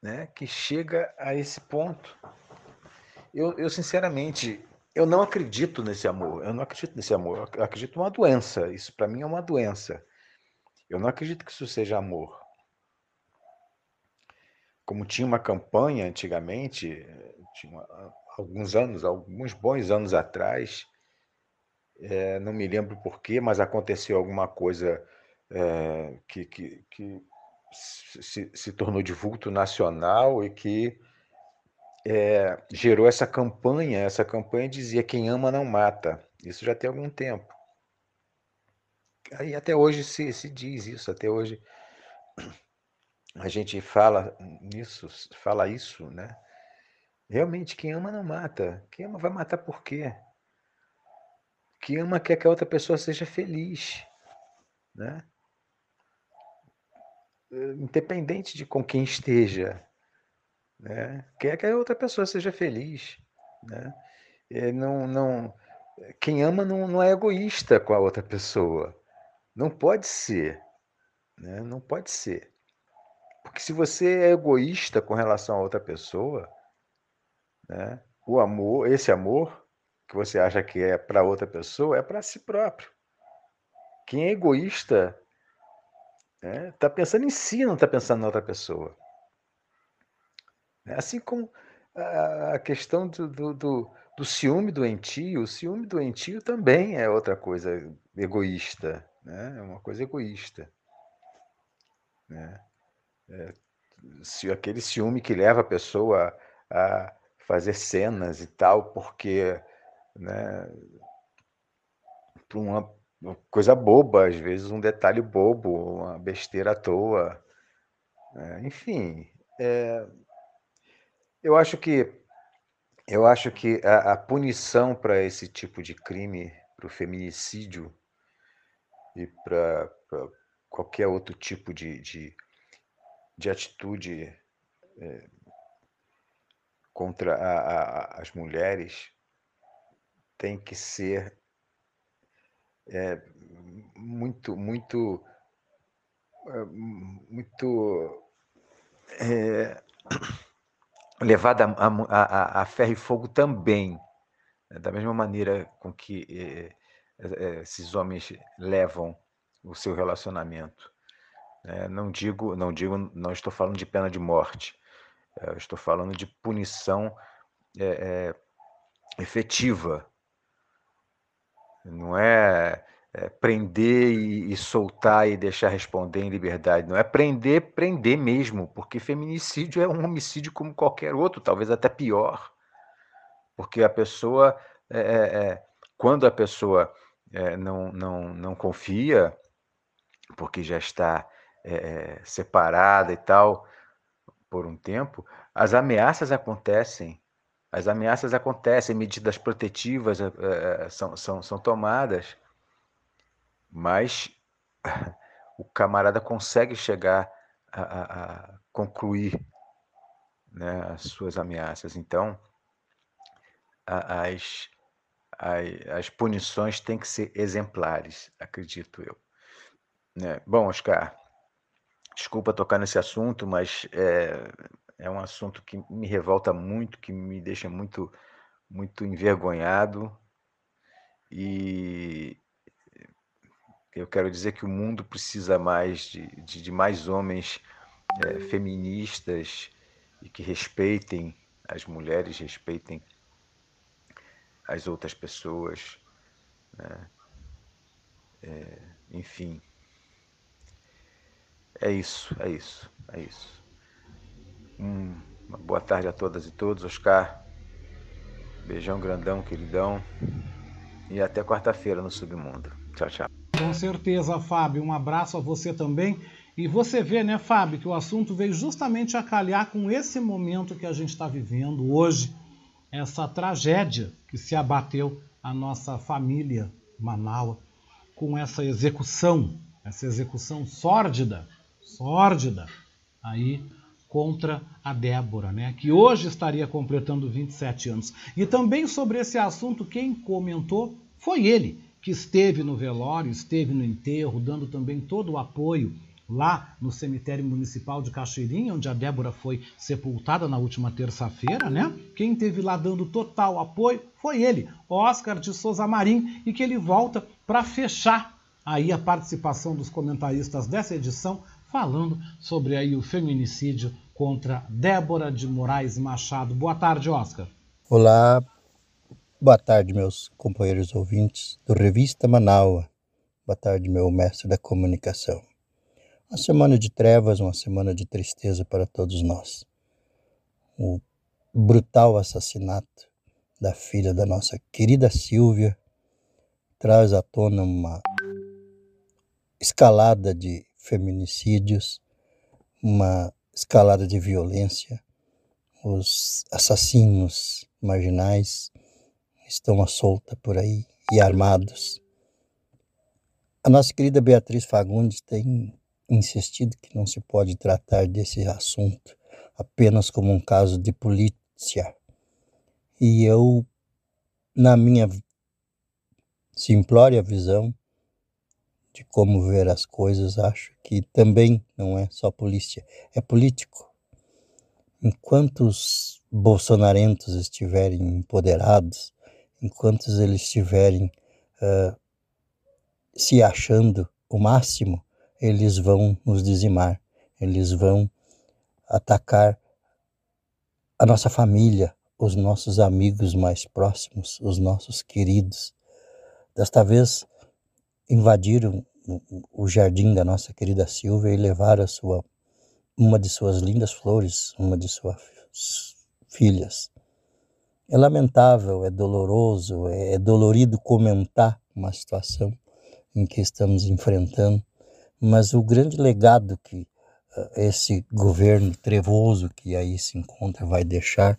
né? que chega a esse ponto? Eu, eu, sinceramente, eu não acredito nesse amor. Eu não acredito nesse amor. Eu acredito numa doença. Isso para mim é uma doença. Eu não acredito que isso seja amor. Como tinha uma campanha antigamente, tinha alguns anos, alguns bons anos atrás, é, não me lembro porquê, mas aconteceu alguma coisa é, que, que, que se, se, tornou de vulto nacional e que é, gerou essa campanha. Essa campanha dizia: quem ama não mata. Isso já tem algum tempo. Aí até hoje se, se diz isso, até hoje a gente fala nisso, fala isso, né? Realmente, quem ama não mata. Quem ama vai matar por quê? Quem ama quer que a outra pessoa seja feliz, né? independente de com quem esteja, né? quer que a outra pessoa seja feliz. Né? E não, não, quem ama não, não é egoísta com a outra pessoa. Não pode ser. Né? Não pode ser. Porque se você é egoísta com relação a outra pessoa, né? o amor, esse amor que você acha que é para outra pessoa, é para si próprio. Quem é egoísta está né, tá pensando em si, não está pensando na outra pessoa. Assim como a questão do, do, do, do ciúme doentio, o ciúme doentio também é outra coisa egoísta, né? é uma coisa egoísta. Né? É, se aquele ciúme que leva a pessoa a fazer cenas e tal, porque né, por uma coisa boba, às vezes um detalhe bobo, uma besteira à toa. Né? Enfim, é, eu acho que eu acho que a, a punição para esse tipo de crime, para o feminicídio e para qualquer outro tipo de, de, de atitude é, contra a, a, as mulheres tem que ser é, muito, muito, é, muito é, levada a, a, a, ferro e fogo também, né? da mesma maneira com que é, é, esses homens levam o seu relacionamento. É, não digo, não digo, não estou falando de pena de morte, estou falando de punição efetiva não é, é prender e, e, soltar e deixar responder em liberdade. Não é prender, prender mesmo, porque feminicídio é um homicídio como qualquer outro, talvez até pior. Porque a pessoa, é, é, é quando a pessoa é, não, não, não confia, porque já está é, separada e tal por um tempo, as ameaças acontecem as ameaças acontecem, medidas protetivas são, são, são tomadas, mas o camarada consegue chegar a, a, a concluir né, as suas ameaças. Então, a, as, as, punições têm que ser exemplares, acredito eu. Né? Bom, Oscar, desculpa tocar nesse assunto, mas é, é um assunto que me revolta muito, que me deixa muito, muito envergonhado. E eu quero dizer que o mundo precisa mais de, de, de mais homens é, feministas e que respeitem as mulheres, respeitem as outras pessoas. Né? É, enfim. É isso, é isso, é isso. Hum, uma boa tarde a todas e todos. Oscar, beijão grandão, queridão. E até quarta-feira no Submundo. Tchau, tchau.
Com certeza, Fábio. Um abraço a você também. E você vê, né, Fábio, que o assunto veio justamente a calhar com esse momento que a gente está vivendo hoje, essa tragédia que se abateu a nossa família Manaus com essa execução, essa execução sórdida, sórdida, aí contra a Débora, né, que hoje estaria completando 27 anos. E também sobre esse assunto, quem comentou foi ele, que esteve no velório, esteve no enterro, dando também todo o apoio lá no cemitério municipal de Caxeirinha, onde a Débora foi sepultada na última terça-feira, né? Quem esteve lá dando total apoio foi ele, Oscar de Souza Marim, e que ele volta para fechar aí a participação dos comentaristas dessa edição, falando sobre aí o feminicídio contra Débora de Moraes Machado. Boa tarde, Oscar.
Olá, boa tarde, meus companheiros ouvintes do Revista Manaua. Boa tarde, meu mestre da comunicação. Uma semana de trevas, uma semana de tristeza para todos nós. O brutal assassinato da filha da nossa querida Silvia traz à tona uma escalada de feminicídios, uma escalada de violência, os assassinos marginais estão à solta por aí e armados. A nossa querida Beatriz Fagundes tem insistido que não se pode tratar desse assunto apenas como um caso de polícia. E eu, na minha simplória visão de como ver as coisas, acho que também não é só polícia, é político. Enquanto os bolsonarentos estiverem empoderados, enquanto eles estiverem uh, se achando o máximo, eles vão nos dizimar, eles vão atacar a nossa família, os nossos amigos mais próximos, os nossos queridos. Desta vez, invadiram o jardim da nossa querida Silvia e levaram sua, uma de suas lindas flores, uma de suas filhas. É lamentável, é doloroso, é dolorido comentar uma situação em que estamos enfrentando, mas o grande legado que uh, esse governo trevoso que aí se encontra vai deixar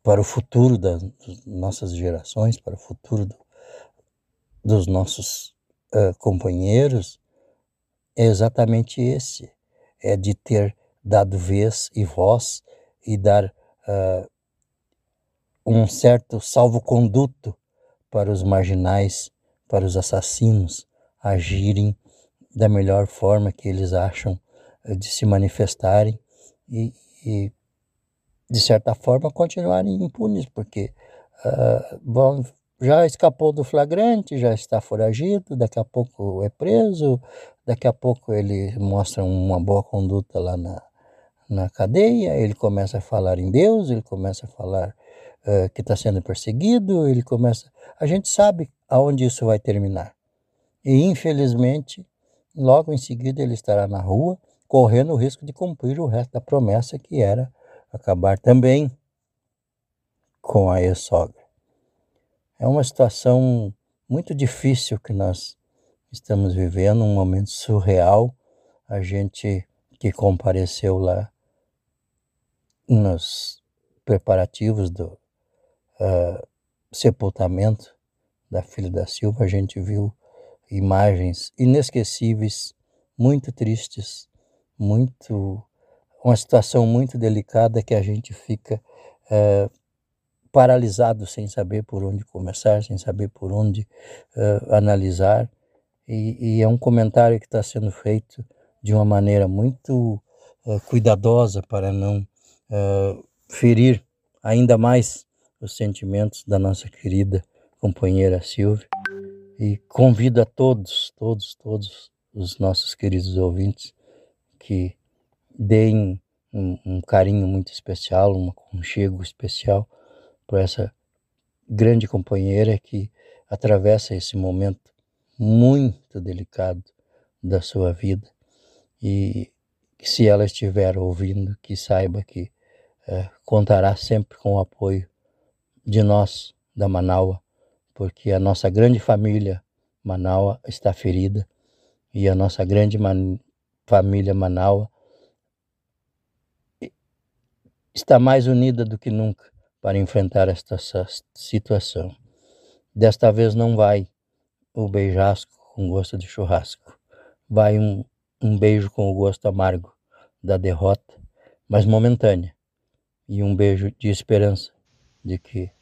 para o futuro das nossas gerações, para o futuro do, dos nossos uh, companheiros, é exatamente esse: é de ter dado vez e voz e dar uh, um certo salvo-conduto para os marginais para os assassinos agirem da melhor forma que eles acham eh, de se manifestarem e, e de certa forma, continuarem impunes, porque uh, já escapou do flagrante, já está foragido, daqui a pouco é preso, daqui a pouco ele mostra uma boa conduta lá na, na cadeia, ele começa a falar em Deus, ele começa a falar uh, que está sendo perseguido, ele começa. A gente sabe aonde isso vai terminar. E, infelizmente, logo em seguida ele estará na rua, correndo o risco de cumprir o resto da promessa que era acabar também com a ex-sogra. É uma situação muito difícil que nós estamos vivendo, um momento surreal. A gente que compareceu lá nos preparativos do uh, sepultamento da filha da Silva, a gente viu imagens inesquecíveis, muito tristes, muito uma situação muito delicada que a gente fica é, paralisado sem saber por onde começar, sem saber por onde uh, analisar. E, e, é um comentário que está sendo feito de uma maneira muito uh, cuidadosa para não uh, ferir ainda mais os sentimentos da nossa querida companheira Silvia. E convido a todos, todos, todos os nossos queridos ouvintes que deem um, um carinho muito especial, um aconchego especial para essa grande companheira que atravessa esse momento muito delicado da sua vida e se ela estiver ouvindo, que saiba que é, contará sempre com o apoio de nós da Manaua porque a nossa grande família Manaus está ferida e a nossa grande man família Manaus está mais unida do que nunca para enfrentar esta situação. Desta vez não vai o beijasco com gosto de churrasco, vai um, um beijo com o gosto amargo da derrota, mas momentânea, e um beijo de esperança de que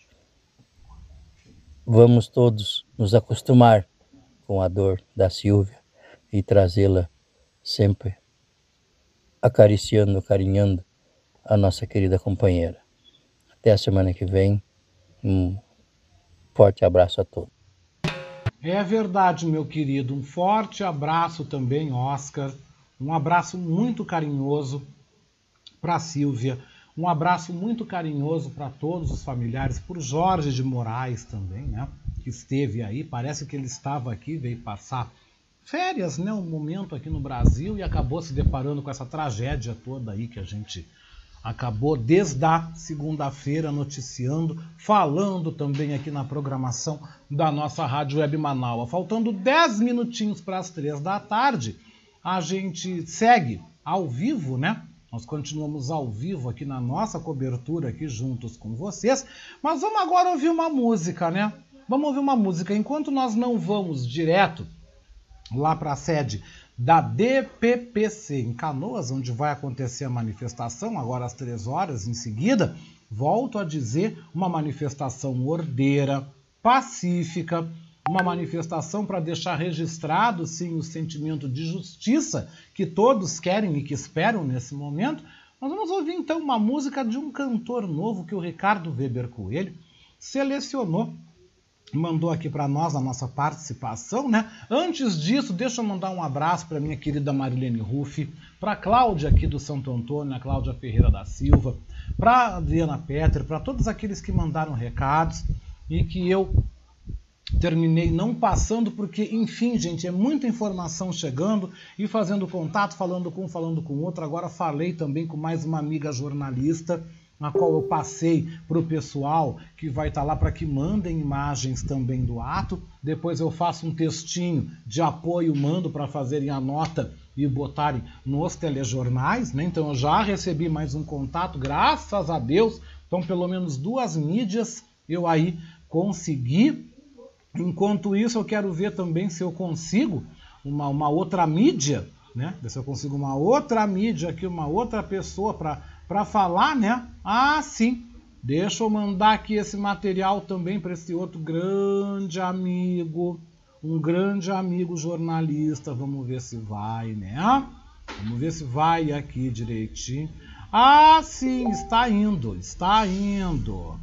Vamos todos nos acostumar com a dor da Silvia e trazê-la sempre acariciando, carinhando a nossa querida companheira. Até a semana que vem. Um forte abraço a todos.
É verdade, meu querido. Um forte abraço também, Oscar. Um abraço muito carinhoso para Silvia um abraço muito carinhoso para todos os familiares, por Jorge de Moraes também, né? Que esteve aí, parece que ele estava aqui, veio passar férias, né? Um momento aqui no Brasil e acabou se deparando com essa tragédia toda aí que a gente acabou desde a segunda-feira noticiando, falando também aqui na programação da nossa Rádio Web Manaus. Faltando 10 minutinhos para as três da tarde, a gente segue ao vivo, né? Nós continuamos ao vivo aqui na nossa cobertura aqui juntos com vocês, mas vamos agora ouvir uma música, né? Vamos ouvir uma música enquanto nós não vamos direto lá para a sede da DPPC em Canoas, onde vai acontecer a manifestação, agora às três horas em seguida. Volto a dizer, uma manifestação ordeira, pacífica, uma manifestação para deixar registrado, sim, o sentimento de justiça que todos querem e que esperam nesse momento. Nós vamos ouvir então uma música de um cantor novo que o Ricardo Weber Coelho selecionou mandou aqui para nós a nossa participação, né? Antes disso, deixa eu mandar um abraço para minha querida Marilene Ruff, para Cláudia aqui do Santo Antônio, a Cláudia Ferreira da Silva, para Adriana Petter, para todos aqueles que mandaram recados e que eu terminei não passando porque, enfim, gente, é muita informação chegando e fazendo contato, falando com um, falando com outro. Agora falei também com mais uma amiga jornalista na qual eu passei para o pessoal que vai estar tá lá para que mandem imagens também do ato. Depois eu faço um textinho de apoio, mando para fazerem a nota e botarem nos telejornais. Né? Então eu já recebi mais um contato, graças a Deus. Então, pelo menos duas mídias eu aí consegui. Enquanto isso, eu quero ver também se eu consigo uma, uma outra mídia, né? Se eu consigo uma outra mídia aqui, uma outra pessoa para falar, né? Ah, sim. Deixa eu mandar aqui esse material também para esse outro grande amigo, um grande amigo jornalista. Vamos ver se vai, né? Vamos ver se vai aqui direitinho. Ah, sim, está indo, está indo.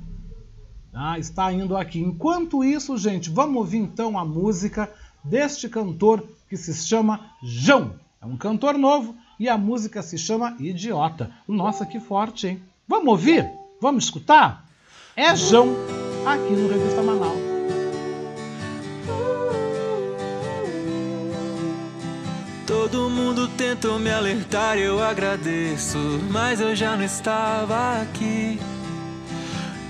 Ah, está indo aqui. Enquanto isso, gente, vamos ouvir então a música deste cantor que se chama João. É um cantor novo e a música se chama Idiota. Nossa, que forte, hein? Vamos ouvir? Vamos escutar? É João, aqui no Revista Manaus.
Todo mundo tentou me alertar, eu agradeço, mas eu já não estava aqui.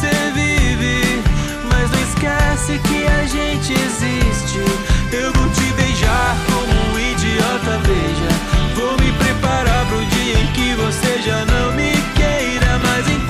você vive. Mas não esquece que a gente existe. Eu vou te beijar como um idiota, veja. Vou me preparar pro dia em que você já não me queira. Mas enquanto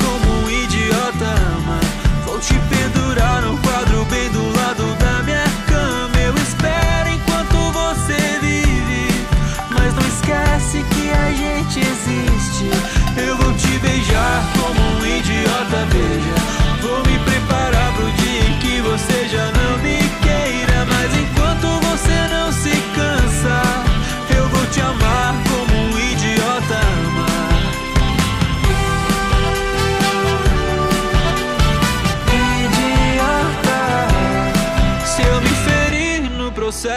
te pendurar num quadro bem do lado da minha cama. Eu espero enquanto você vive. Mas não esquece que a gente existe. Eu vou te beijar como um idiota, veja. Vou me preparar pro dia em que você já não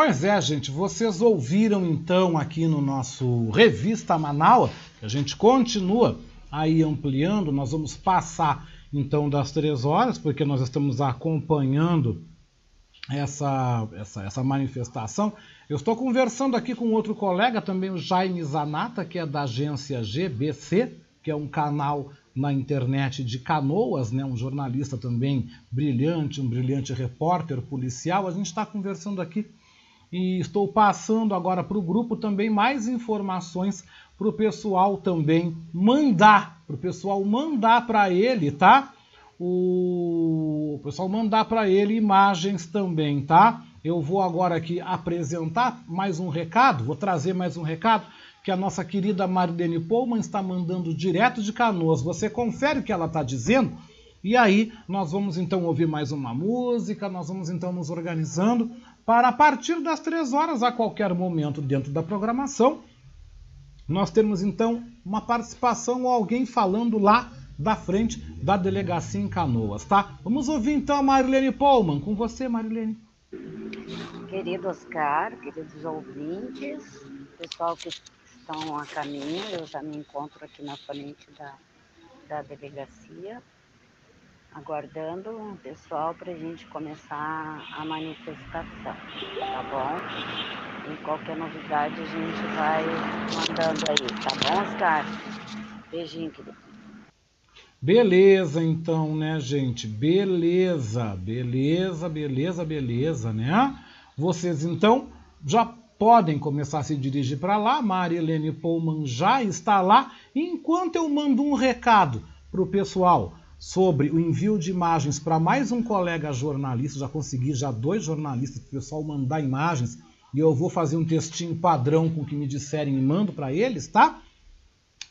Pois é, gente, vocês ouviram então aqui no nosso Revista Manaus, que a gente continua aí ampliando, nós vamos passar então das três horas, porque nós estamos acompanhando essa, essa, essa manifestação. Eu estou conversando aqui com outro colega, também o Jaime Zanata, que é da agência GBC, que é um canal na internet de Canoas, né, um jornalista também brilhante, um brilhante repórter policial. A gente está conversando aqui e estou passando agora para o grupo também mais informações para o pessoal também mandar, para o pessoal mandar para ele, tá? O pessoal mandar para ele imagens também, tá? Eu vou agora aqui apresentar mais um recado, vou trazer mais um recado que a nossa querida Marilene Pullman está mandando direto de Canoas. Você confere o que ela está dizendo e aí nós vamos então ouvir mais uma música, nós vamos então nos organizando para a partir das três horas, a qualquer momento dentro da programação, nós termos então uma participação ou alguém falando lá da frente da delegacia em Canoas, tá? Vamos ouvir então a Marilene Pullman. Com você, Marilene.
Querido Oscar, queridos ouvintes, pessoal que estão a caminho, eu já me encontro aqui na frente da, da delegacia, aguardando o pessoal para a gente começar a manifestação, tá bom? E qualquer novidade a gente vai mandando aí, tá bom, Oscar? Beijinho, querido.
Beleza, então, né, gente? Beleza, beleza, beleza, beleza, né? Vocês, então, já podem começar a se dirigir para lá. Maria Helene Pullman já está lá. Enquanto eu mando um recado para o pessoal sobre o envio de imagens para mais um colega jornalista, já consegui já dois jornalistas para o pessoal mandar imagens e eu vou fazer um textinho padrão com o que me disserem e mando para eles, tá?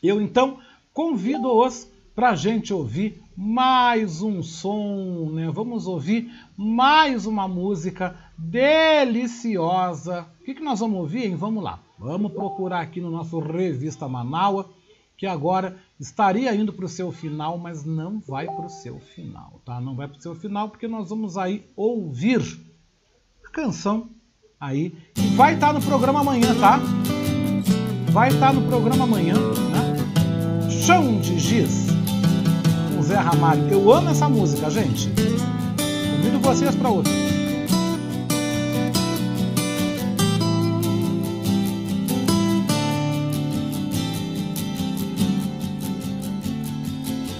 Eu então convido-os para a gente ouvir mais um som, né? Vamos ouvir mais uma música deliciosa. O que, que nós vamos ouvir, hein? Vamos lá. Vamos procurar aqui no nosso Revista Manaua, que agora estaria indo para o seu final, mas não vai para o seu final, tá? Não vai para o seu final, porque nós vamos aí ouvir a canção aí, que vai estar tá no programa amanhã, tá? Vai estar tá no programa amanhã, né? Chão de Giz com Zé Ramalho. Eu amo essa música, gente. Convido vocês para ouvir.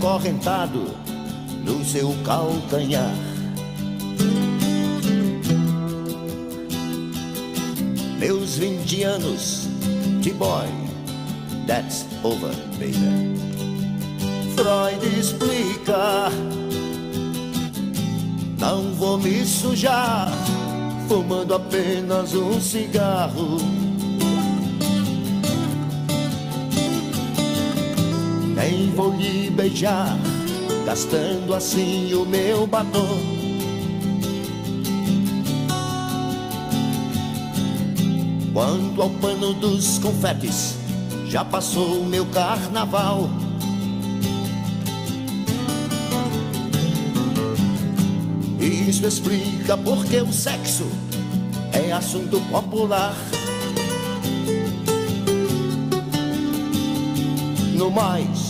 Acorrentado no seu calcanhar. Meus 20 anos de boy, that's over, baby. Freud explica. Não vou me sujar, fumando apenas um cigarro. Nem vou lhe beijar, gastando assim o meu batom. Quanto ao pano dos confetes, já passou meu carnaval. Isso explica porque o sexo é assunto popular. No mais,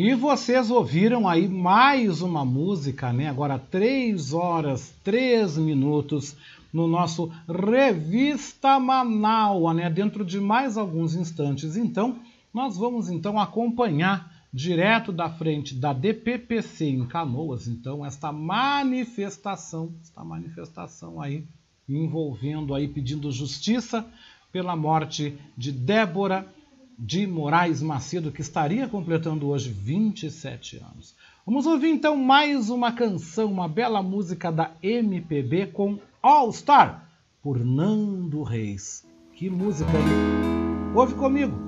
E vocês ouviram aí mais uma música, né? Agora 3 horas 3 minutos no nosso Revista Manaua, né? Dentro de mais alguns instantes, então, nós vamos então acompanhar direto da frente da DPPC em Canoas, então, esta manifestação, esta manifestação aí envolvendo aí pedindo justiça pela morte de Débora de Moraes Macedo, que estaria completando hoje 27 anos. Vamos ouvir então mais uma canção, uma bela música da MPB com All Star, por Nando Reis. Que música aí! Ouve comigo!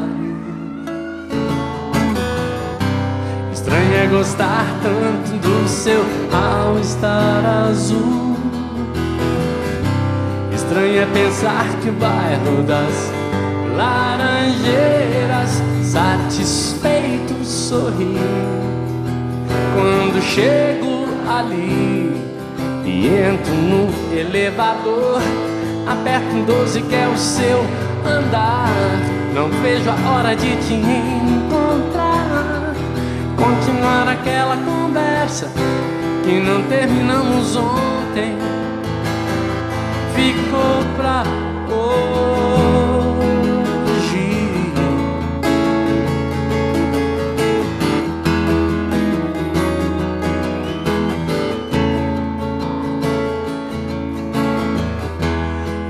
Estranho é gostar tanto do seu ao estar azul. Estranho é pensar que o bairro das Laranjeiras satisfeito sorri quando chego ali e entro no elevador. Aperto um 12 que é o seu andar. Não vejo a hora de te encontrar continuar aquela conversa que não terminamos ontem. Ficou pra hoje.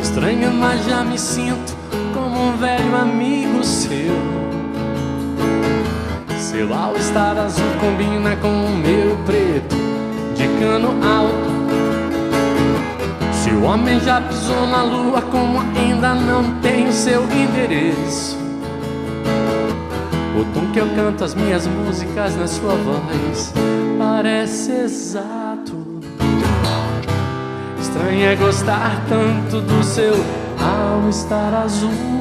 Estranho, mas já me sinto como um velho amigo seu. Seu ao estar azul combina com o meu preto de cano alto. Se o homem já pisou na lua, como ainda não tem seu endereço. O tom que eu canto as minhas músicas na sua voz parece exato. Estranho é gostar tanto do seu ao estar azul.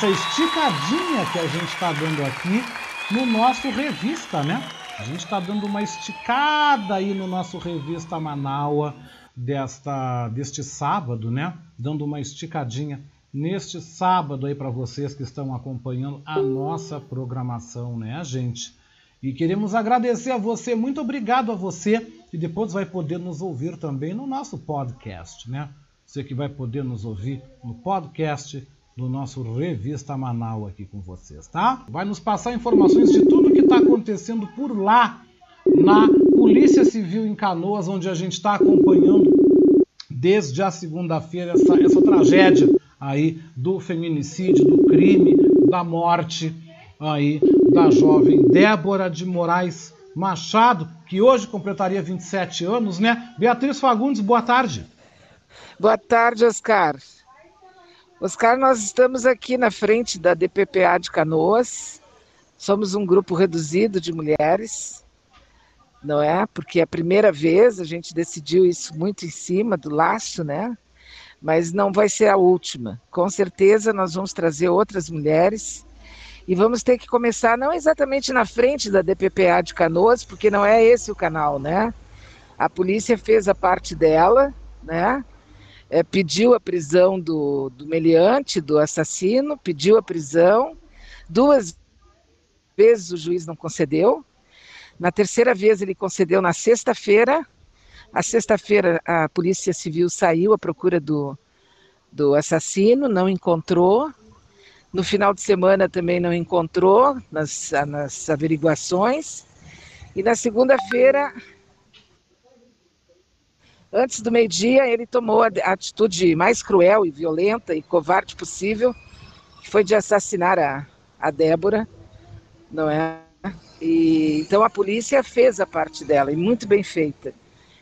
Nessa esticadinha que a gente está dando aqui no nosso revista, né? A gente está dando uma esticada aí no nosso revista Manaua desta, deste sábado, né? Dando uma esticadinha neste sábado aí para vocês que estão acompanhando a nossa programação, né, gente? E queremos agradecer a você, muito obrigado a você, e depois vai poder nos ouvir também no nosso podcast, né? Você que vai poder nos ouvir no podcast do nosso Revista Manaus aqui com vocês, tá? Vai nos passar informações de tudo que está acontecendo por lá, na Polícia Civil em Canoas, onde a gente está acompanhando desde a segunda-feira essa, essa tragédia aí do feminicídio, do crime, da morte aí da jovem Débora de Moraes Machado, que hoje completaria 27 anos, né? Beatriz Fagundes, boa tarde.
Boa tarde, Oscar. Oscar, nós estamos aqui na frente da DPPA de Canoas. Somos um grupo reduzido de mulheres, não é? Porque é a primeira vez a gente decidiu isso muito em cima do laço, né? Mas não vai ser a última. Com certeza nós vamos trazer outras mulheres e vamos ter que começar não exatamente na frente da DPPA de Canoas, porque não é esse o canal, né? A polícia fez a parte dela, né? É, pediu a prisão do, do meliante, do assassino, pediu a prisão. Duas vezes o juiz não concedeu. Na terceira vez ele concedeu na sexta-feira. A sexta-feira a Polícia Civil saiu à procura do, do assassino, não encontrou. No final de semana também não encontrou nas, nas averiguações. E na segunda-feira Antes do meio-dia, ele tomou a atitude mais cruel e violenta e covarde possível, que foi de assassinar a, a Débora, não é? E, então a polícia fez a parte dela, e muito bem feita.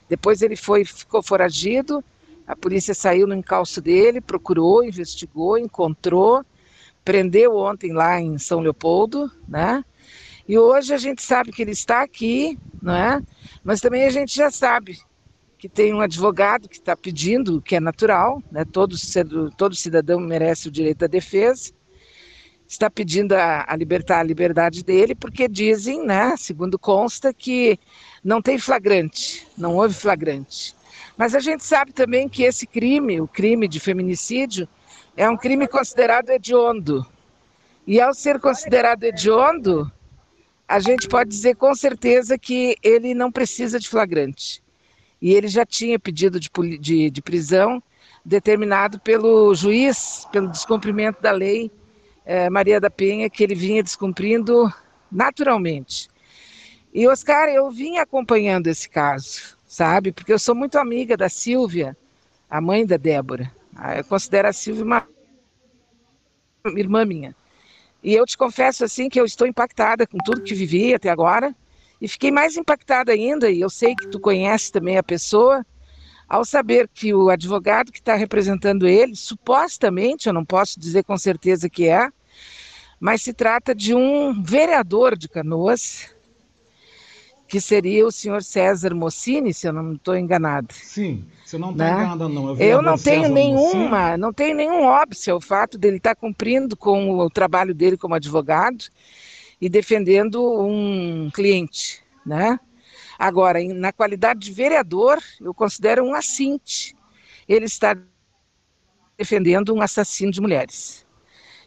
Depois ele foi, ficou foragido, a polícia saiu no encalço dele, procurou, investigou, encontrou, prendeu ontem lá em São Leopoldo, né? E hoje a gente sabe que ele está aqui, não é? Mas também a gente já sabe que tem um advogado que está pedindo, que é natural, né? todo, todo cidadão merece o direito à defesa, está pedindo a, a libertar a liberdade dele, porque dizem, né, segundo consta, que não tem flagrante, não houve flagrante. Mas a gente sabe também que esse crime, o crime de feminicídio, é um crime considerado hediondo. E ao ser considerado hediondo, a gente pode dizer com certeza que ele não precisa de flagrante e ele já tinha pedido de, de, de prisão determinado pelo juiz, pelo descumprimento da lei eh, Maria da Penha, que ele vinha descumprindo naturalmente. E, Oscar, eu vim acompanhando esse caso, sabe? Porque eu sou muito amiga da Silvia, a mãe da Débora. Ah, eu considero a Silvia uma irmã minha. E eu te confesso, assim, que eu estou impactada com tudo que vivi até agora e fiquei mais impactada ainda, e eu sei que tu conhece também a pessoa, ao saber que o advogado que está representando ele, supostamente, eu não posso dizer com certeza que é, mas se trata de um vereador de Canoas que seria o senhor César Mossini, se eu não estou enganado.
Sim, você não está
Né?
enganada, não. É
Eu não tenho
César
nenhuma,
Mossini.
não tenho nenhum óbvio ao fato dele estar cumprindo com o trabalho dele como advogado e defendendo um cliente, né? Agora, na qualidade de vereador, eu considero um assinte. Ele está defendendo um assassino de mulheres.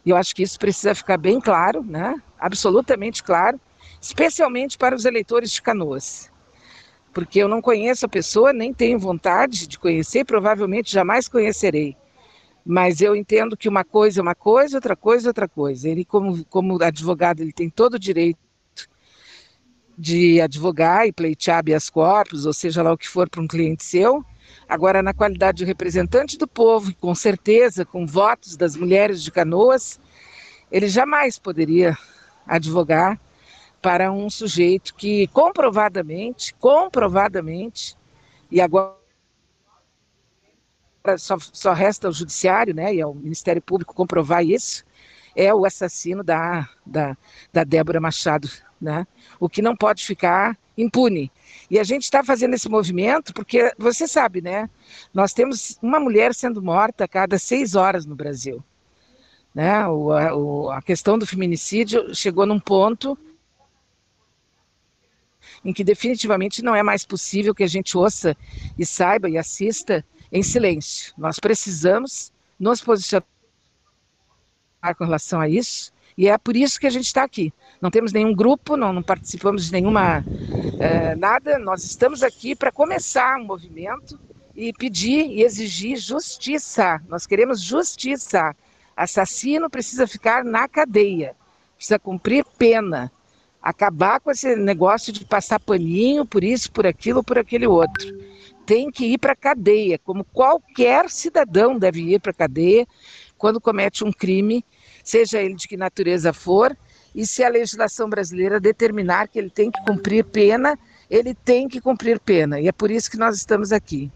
E eu acho que isso precisa ficar bem claro, né? Absolutamente claro, especialmente para os eleitores de Canoas porque eu não conheço a pessoa, nem tenho vontade de conhecer, provavelmente jamais conhecerei. Mas eu entendo que uma coisa é uma coisa, outra coisa é outra coisa. Ele, como, como advogado, ele tem todo o direito de advogar e pleitear habeas corpus, ou seja lá o que for para um cliente seu. Agora, na qualidade de representante do povo, com certeza com votos das mulheres de Canoas, ele jamais poderia advogar para um sujeito que comprovadamente, comprovadamente, e agora só, só resta ao judiciário, né, e ao Ministério Público comprovar isso, é o assassino da, da, da Débora Machado, né? O que não pode ficar impune. E a gente está fazendo esse movimento porque você sabe, né? Nós temos uma mulher sendo morta a cada seis horas no Brasil. Né? O, a, o, a questão do feminicídio chegou num ponto em que definitivamente não é mais possível que a gente ouça e saiba e assista em silêncio. Nós precisamos nos posicionar com relação a isso e é por isso que a gente está aqui. Não temos nenhum grupo, não, não participamos de nenhuma eh, nada. Nós estamos aqui para começar um movimento e pedir e exigir justiça. Nós queremos justiça. Assassino precisa ficar na cadeia, precisa cumprir pena acabar com esse negócio de passar paninho por isso, por aquilo, por aquele outro. Tem que ir para a cadeia, como qualquer cidadão deve ir para a cadeia quando comete um crime, seja ele de que natureza for, e se a legislação brasileira determinar que ele tem que cumprir pena, ele tem que cumprir pena. E é por isso que nós estamos aqui.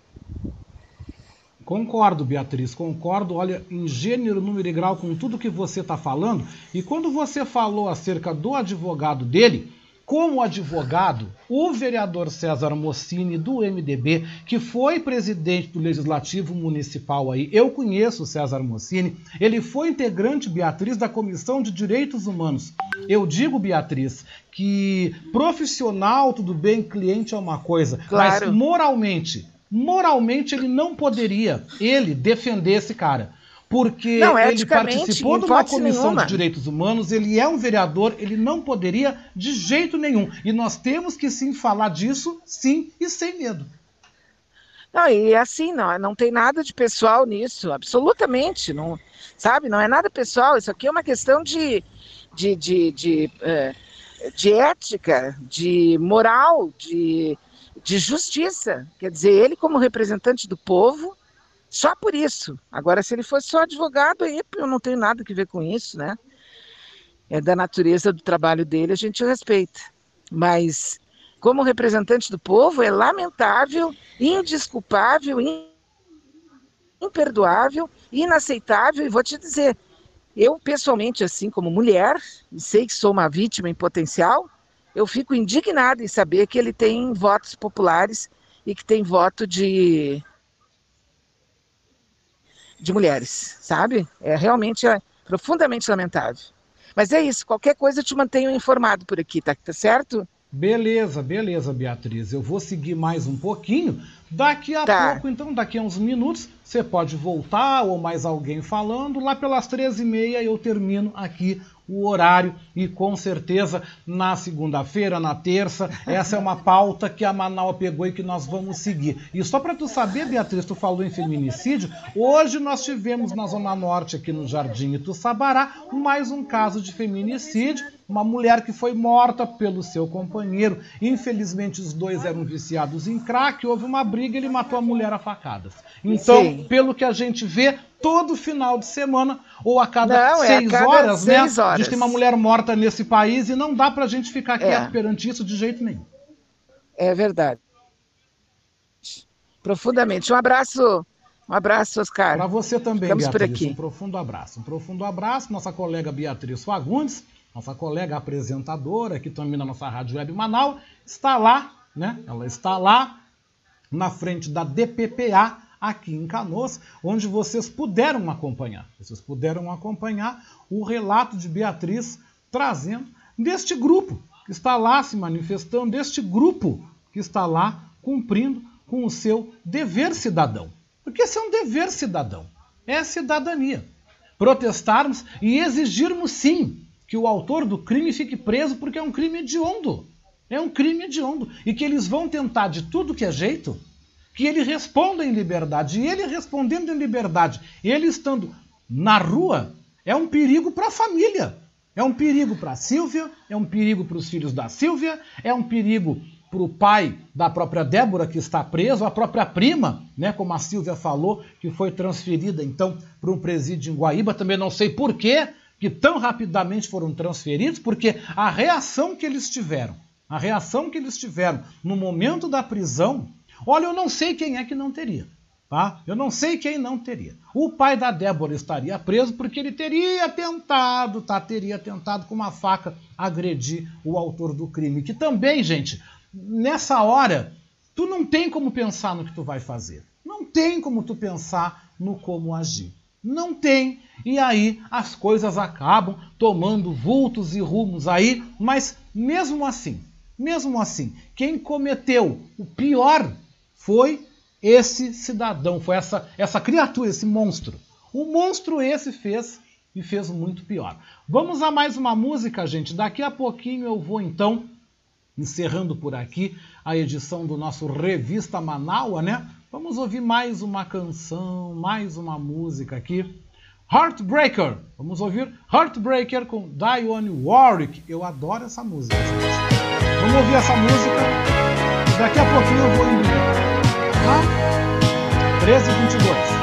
Concordo, Beatriz, concordo. Olha, em gênero, número e grau com tudo que você está falando. E quando você falou acerca do advogado dele, como advogado, o vereador César Mossini, do MDB, que foi presidente do Legislativo Municipal aí, eu conheço o César Mossini, ele foi integrante, Beatriz, da Comissão de Direitos Humanos. Eu digo, Beatriz, que profissional, tudo bem, cliente é uma coisa,
Claro.
mas moralmente, moralmente ele não poderia, ele, defender esse cara. Porque
Não,
ele participou de uma comissão
nenhuma.
de direitos humanos, ele é um vereador, ele não poderia de jeito nenhum. E nós temos que sim falar disso, sim, e sem medo.
Não, e assim, não, não tem nada de pessoal nisso, absolutamente, não, sabe? Não é nada pessoal, isso aqui é uma questão de, de, de, de, eh, de ética, de moral, de, de justiça. Quer dizer, ele como representante do povo, só por isso. Agora, se ele fosse só advogado, aí eu não tenho nada que ver com isso, né? É da natureza do trabalho dele, a gente respeita. Mas como representante do povo, é lamentável, indesculpável, in- imperdoável, inaceitável, e vou te dizer, eu pessoalmente, assim como mulher, e sei que sou uma vítima em potencial, eu fico indignada em saber que ele tem votos populares e que tem voto de de mulheres, sabe? É realmente é, profundamente lamentável. Mas é isso, qualquer coisa eu te mantenho informado por aqui, tá, tá certo?
Beleza, beleza, Beatriz. Eu vou seguir mais um pouquinho. Daqui a
Tá.
pouco, então, daqui a uns minutos, você pode voltar ou mais alguém falando. Lá pelas 13h30 eu termino aqui o horário e com certeza na segunda-feira, na terça, essa é uma pauta que a Manaus pegou e que nós vamos seguir. E só para tu saber, Beatriz, tu falou em feminicídio, hoje nós tivemos na Zona Norte, aqui no Jardim Ituçabará, mais um caso de feminicídio, uma mulher que foi morta pelo seu companheiro. Infelizmente os dois eram viciados em crack, houve uma briga, ele matou a mulher a facadas. Então,
Sim.
pelo que a gente vê, todo final de semana ou a cada
Não, é a
seis
cada
horas,
seis
né? A
horas.
gente tem uma mulher morta nesse país e não dá pra gente ficar
É.
quieto perante isso de jeito nenhum.
É verdade. Profundamente. Um abraço, um abraço, Oscar.
Para você também,
por
Beatriz, um profundo abraço. Um profundo abraço, nossa colega Beatriz Fagundes, nossa colega apresentadora, aqui também na nossa Rádio Web Manaus, está lá, né? Ela está lá na frente da DPPA, aqui em Canoas, onde vocês puderam acompanhar. Vocês puderam acompanhar o relato de Beatriz trazendo deste grupo que está lá se manifestando, deste grupo que está lá cumprindo com o seu dever cidadão. Porque esse é um dever cidadão, é cidadania. Protestarmos e exigirmos sim que o autor do crime fique preso porque é um crime hediondo. É um crime hediondo. E que eles vão tentar de tudo que é jeito que ele responda em liberdade. E ele respondendo em liberdade, ele estando na rua, é um perigo para a família. É um perigo para a Silvia, é um perigo para os filhos da Silvia, é um perigo para o pai da própria Débora, que está preso, a própria prima, né, como a Silvia falou, que foi transferida então para um presídio em Guaíba. Também não sei por quê que tão rapidamente foram transferidos, porque a reação que eles tiveram, a reação que eles tiveram no momento da prisão, olha, eu não sei quem é que não teria. Tá? Eu não sei quem não teria. O pai da Débora estaria preso porque ele teria tentado, tá? Teria tentado com uma faca agredir o autor do crime. Que também, gente, nessa hora, tu não tem como pensar no que tu vai fazer. Não tem como tu pensar no como agir. Não tem. E aí as coisas acabam tomando vultos e rumos aí, mas mesmo assim, mesmo assim, quem cometeu o pior foi esse cidadão, foi essa, essa criatura, esse monstro. O monstro esse fez e fez muito pior. Vamos a mais uma música, gente. Daqui a pouquinho eu vou então encerrando por aqui a edição do nosso Revista Manaua, né? Vamos ouvir mais uma canção, mais uma música aqui. Heartbreaker. Vamos ouvir Heartbreaker com Dionne Warwick. Eu adoro essa música. Vamos ouvir essa música. Daqui a pouquinho eu vou embora. 13 e 22.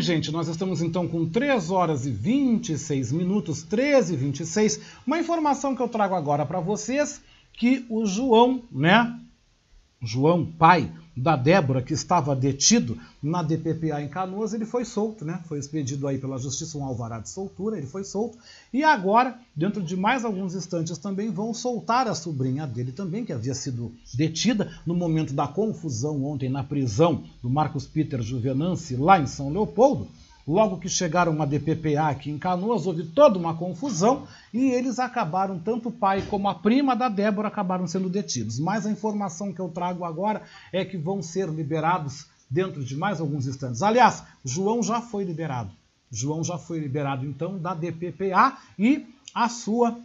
Gente, nós estamos então com 3 horas e 26 minutos, 13 e 26. Uma informação que eu trago agora para vocês, que o João, né? João, pai da Débora, que estava detido na DPPA em Canoas, ele foi solto, né? Foi expedido aí pela Justiça um alvará de soltura, ele foi solto. E agora, dentro de mais alguns instantes também, vão soltar a sobrinha dele também, que havia sido detida no momento da confusão ontem na prisão do Marcos Peter Juvenance, lá em São Leopoldo. Logo que chegaram uma DPPA aqui em Canoas, houve toda uma confusão e eles acabaram, tanto o pai como a prima da Débora acabaram sendo detidos. Mas a informação que eu trago agora é que vão ser liberados dentro de mais alguns instantes. Aliás, João já foi liberado. João já foi liberado então da DPPA e a sua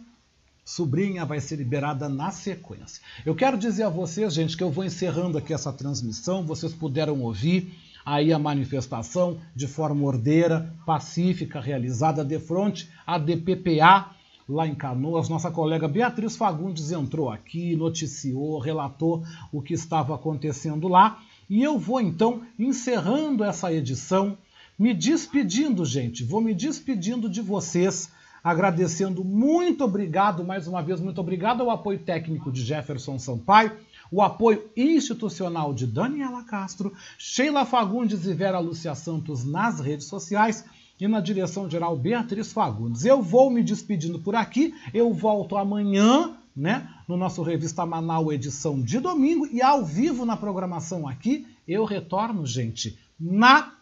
sobrinha vai ser liberada na sequência. Eu quero dizer a vocês, gente, que eu vou encerrando aqui essa transmissão, vocês puderam ouvir aí a manifestação de forma ordeira, pacífica, realizada de frente à DPPA lá em Canoas. Nossa colega Beatriz Fagundes entrou aqui, noticiou, relatou o que estava acontecendo lá. E eu vou então encerrando essa edição, me despedindo, gente. Vou me despedindo de vocês, agradecendo muito obrigado, mais uma vez, muito obrigado ao apoio técnico de Jefferson Sampaio o apoio institucional de Daniela Castro, Sheila Fagundes e Vera Lúcia Santos nas redes sociais e na direção geral Beatriz Fagundes. Eu vou me despedindo por aqui, eu volto amanhã, né, no nosso Revista Manaus edição de domingo e ao vivo na programação aqui, eu retorno, gente, na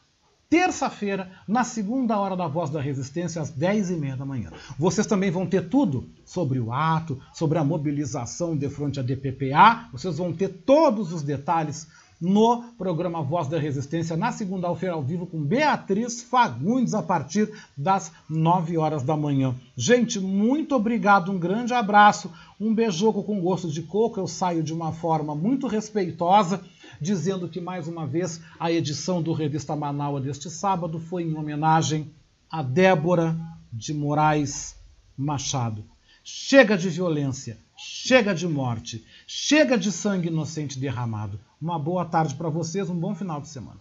terça-feira, na segunda hora da Voz da Resistência, às 10h30 da manhã. Vocês também vão ter tudo sobre o ato, sobre a mobilização de frente à DPPA, vocês vão ter todos os detalhes no programa Voz da Resistência, na segunda-feira ao vivo, com Beatriz Fagundes, a partir das 9 horas da manhã. Gente, muito obrigado, um grande abraço, um beijoco com gosto de coco. Eu saio de uma forma muito respeitosa dizendo que mais uma vez a edição do Revista Manaus deste sábado foi em homenagem a Débora de Moraes Machado. Chega de violência, chega de morte, chega de sangue inocente derramado. Uma boa tarde para vocês, um bom final de semana.